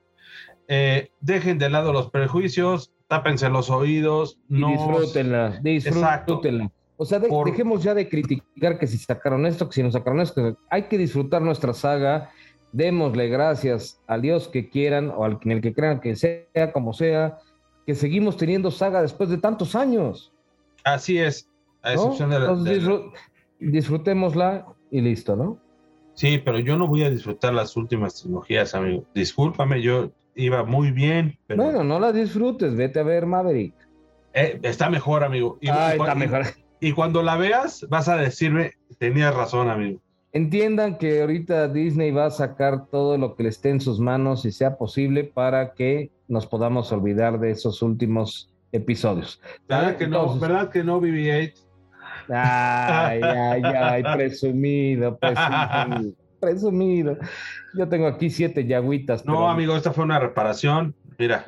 eh, dejen de lado los prejuicios, tápense los oídos. No... disfrútenla, disfrútenla. O sea, dejemos ya de criticar que si sacaron esto, que si no sacaron esto. Hay que disfrutar nuestra saga démosle gracias al Dios que quieran o al, en el que crean que sea como sea, que seguimos teniendo saga después de tantos años. Así es, a excepción de la, disfrutémosla y listo, ¿no? Sí, pero yo no voy a disfrutar las últimas tecnologías, amigo. Discúlpame, yo iba muy bien. Pero... Bueno, no la disfrutes, vete a ver Maverick. Eh, está mejor, amigo. ah, está mejor. y cuando la veas, vas a decirme, tenías razón, amigo. Entiendan que ahorita Disney va a sacar todo lo que le esté en sus manos y sea posible para que nos podamos olvidar de esos últimos episodios. ¿Verdad que no, ¿verdad que no BB-8? Ay, ay, ay, presumido, presumido, presumido. Yo tengo aquí siete yagüitas. No, amigo, esta fue una reparación. Mira.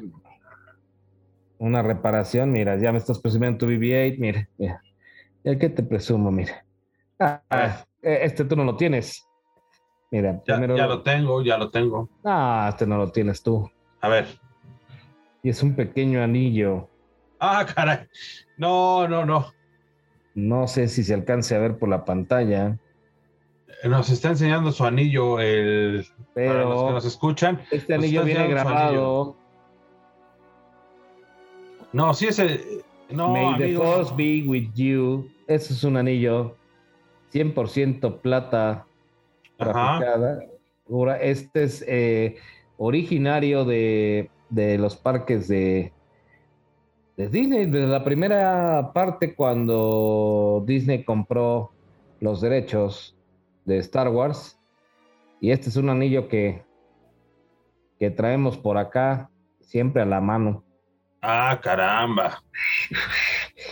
Una reparación, mira, ya me estás presumiendo tu BB-8, mira, mira. ¿El que te presumo? Mira. Ah, eh, este tú no lo tienes. Mira, ya, ya lo tengo, ya lo tengo. Ah, este no lo tienes tú. A ver. Y es un pequeño anillo. Ah, caray. No, no, no. No sé si se alcance a ver por la pantalla. Nos está enseñando su anillo, el, Pero para los que nos escuchan. Este anillo viene grabado. No, sí es el. No, May the force be with you. Ese es un anillo 100% plata. Este es eh, originario de, de, los parques de, de Disney, desde la primera parte cuando Disney compró los derechos de Star Wars. Y este es un anillo que, que traemos por acá siempre a la mano. Ah, caramba.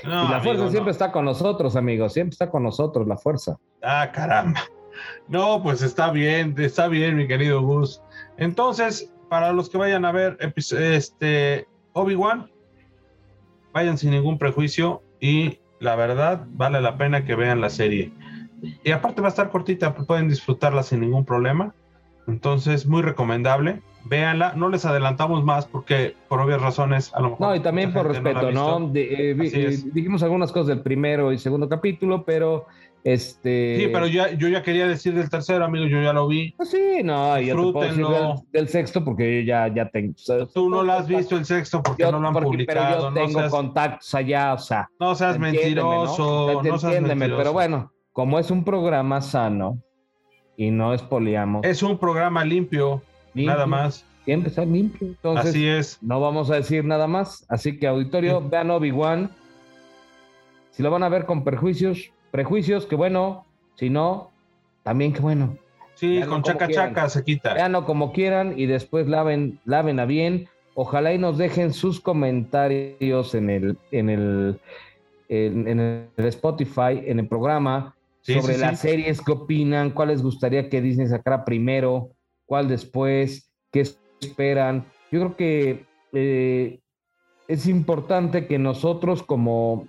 y la fuerza siempre está con nosotros, amigos. Siempre está con nosotros la fuerza. Ah, caramba. No, pues está bien, está bien, mi querido Gus. Entonces, para los que vayan a ver este Obi-Wan, vayan sin ningún prejuicio y la verdad vale la pena que vean la serie. Y aparte va a estar cortita, pueden disfrutarla sin ningún problema. Entonces, muy recomendable. Véanla, no les adelantamos más porque por obvias razones a lo mejor. No, y también por respeto, ¿no? Eh, eh, dijimos algunas cosas del primero y segundo capítulo, pero este... Sí, pero ya, yo ya quería decir del tercero, amigo, yo ya lo vi. Pues sí, no, ya te puedo decir del, sexto porque ya, ya tengo. Tú no lo has visto el sexto porque no lo han publicado. Pero yo tengo contactos allá, o sea. No seas mentiroso. ¿no? seas mentiroso. pero bueno, como es un programa sano y no espoliamos. Es un programa limpio, nada más. Siempre está limpio. Entonces, Así es. No vamos a decir nada más. Así que, auditorio, vean Obi-Wan. Si lo van a ver con perjuicios, prejuicios, que bueno, si no, también que bueno. Sí, con chaca chaca se quita. Veanlo como quieran y después laven, laven a bien. Ojalá y nos dejen sus comentarios en el, en el, en, el Spotify, en el programa, sobre las series, qué opinan, cuál les gustaría que Disney sacara primero, cuál después, qué esperan. Yo creo que eh, es importante que nosotros como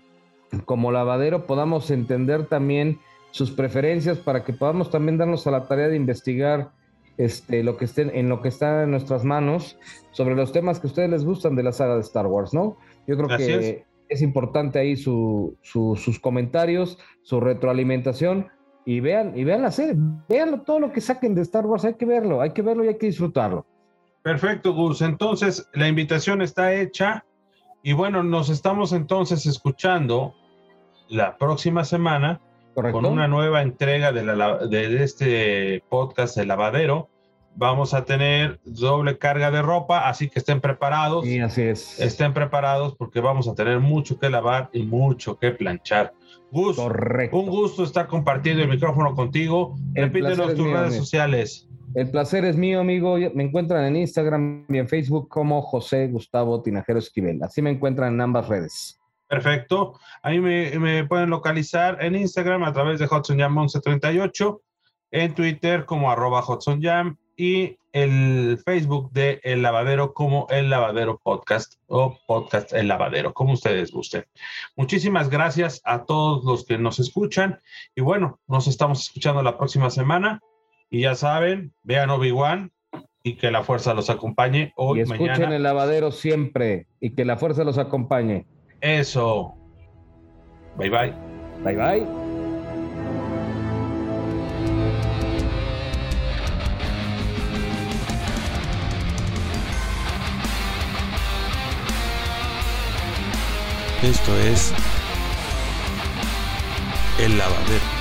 como lavadero podamos entender también sus preferencias para que podamos también darnos a la tarea de investigar este, lo que estén, en lo que está en nuestras manos sobre los temas que a ustedes les gustan de la saga de Star Wars, ¿no? Yo creo que es. importante ahí sus comentarios, su retroalimentación y vean, y vean la serie, vean todo lo que saquen de Star Wars, hay que verlo, hay que verlo y hay que disfrutarlo. Perfecto, Gus. Entonces, la invitación está hecha. Y bueno, nos estamos entonces escuchando la próxima semana con una nueva entrega de, la, de este podcast de lavadero. Vamos a tener doble carga de ropa, así que estén preparados. Sí, así es. Estén preparados porque vamos a tener mucho que lavar y mucho que planchar. Gus, Correcto. un gusto estar compartiendo el micrófono contigo. Repítenos tus redes sociales. El placer es mío, amigo. Me encuentran en Instagram y en Facebook como José Gustavo Tinajero Esquivel. Así me encuentran en ambas redes. Perfecto. Ahí me, me pueden localizar en Instagram a través de Hudson Jam 1138, en Twitter como arroba y el Facebook de El Lavadero como El Lavadero Podcast o Podcast El Lavadero, como ustedes gusten. Muchísimas gracias a todos los que nos escuchan y bueno, nos estamos escuchando la próxima semana. Y ya saben, vean Obi-Wan y que la fuerza los acompañe hoy, y escuchen el lavadero siempre y que la fuerza los acompañe. Eso. Bye bye. Bye bye. Esto es El Lavadero.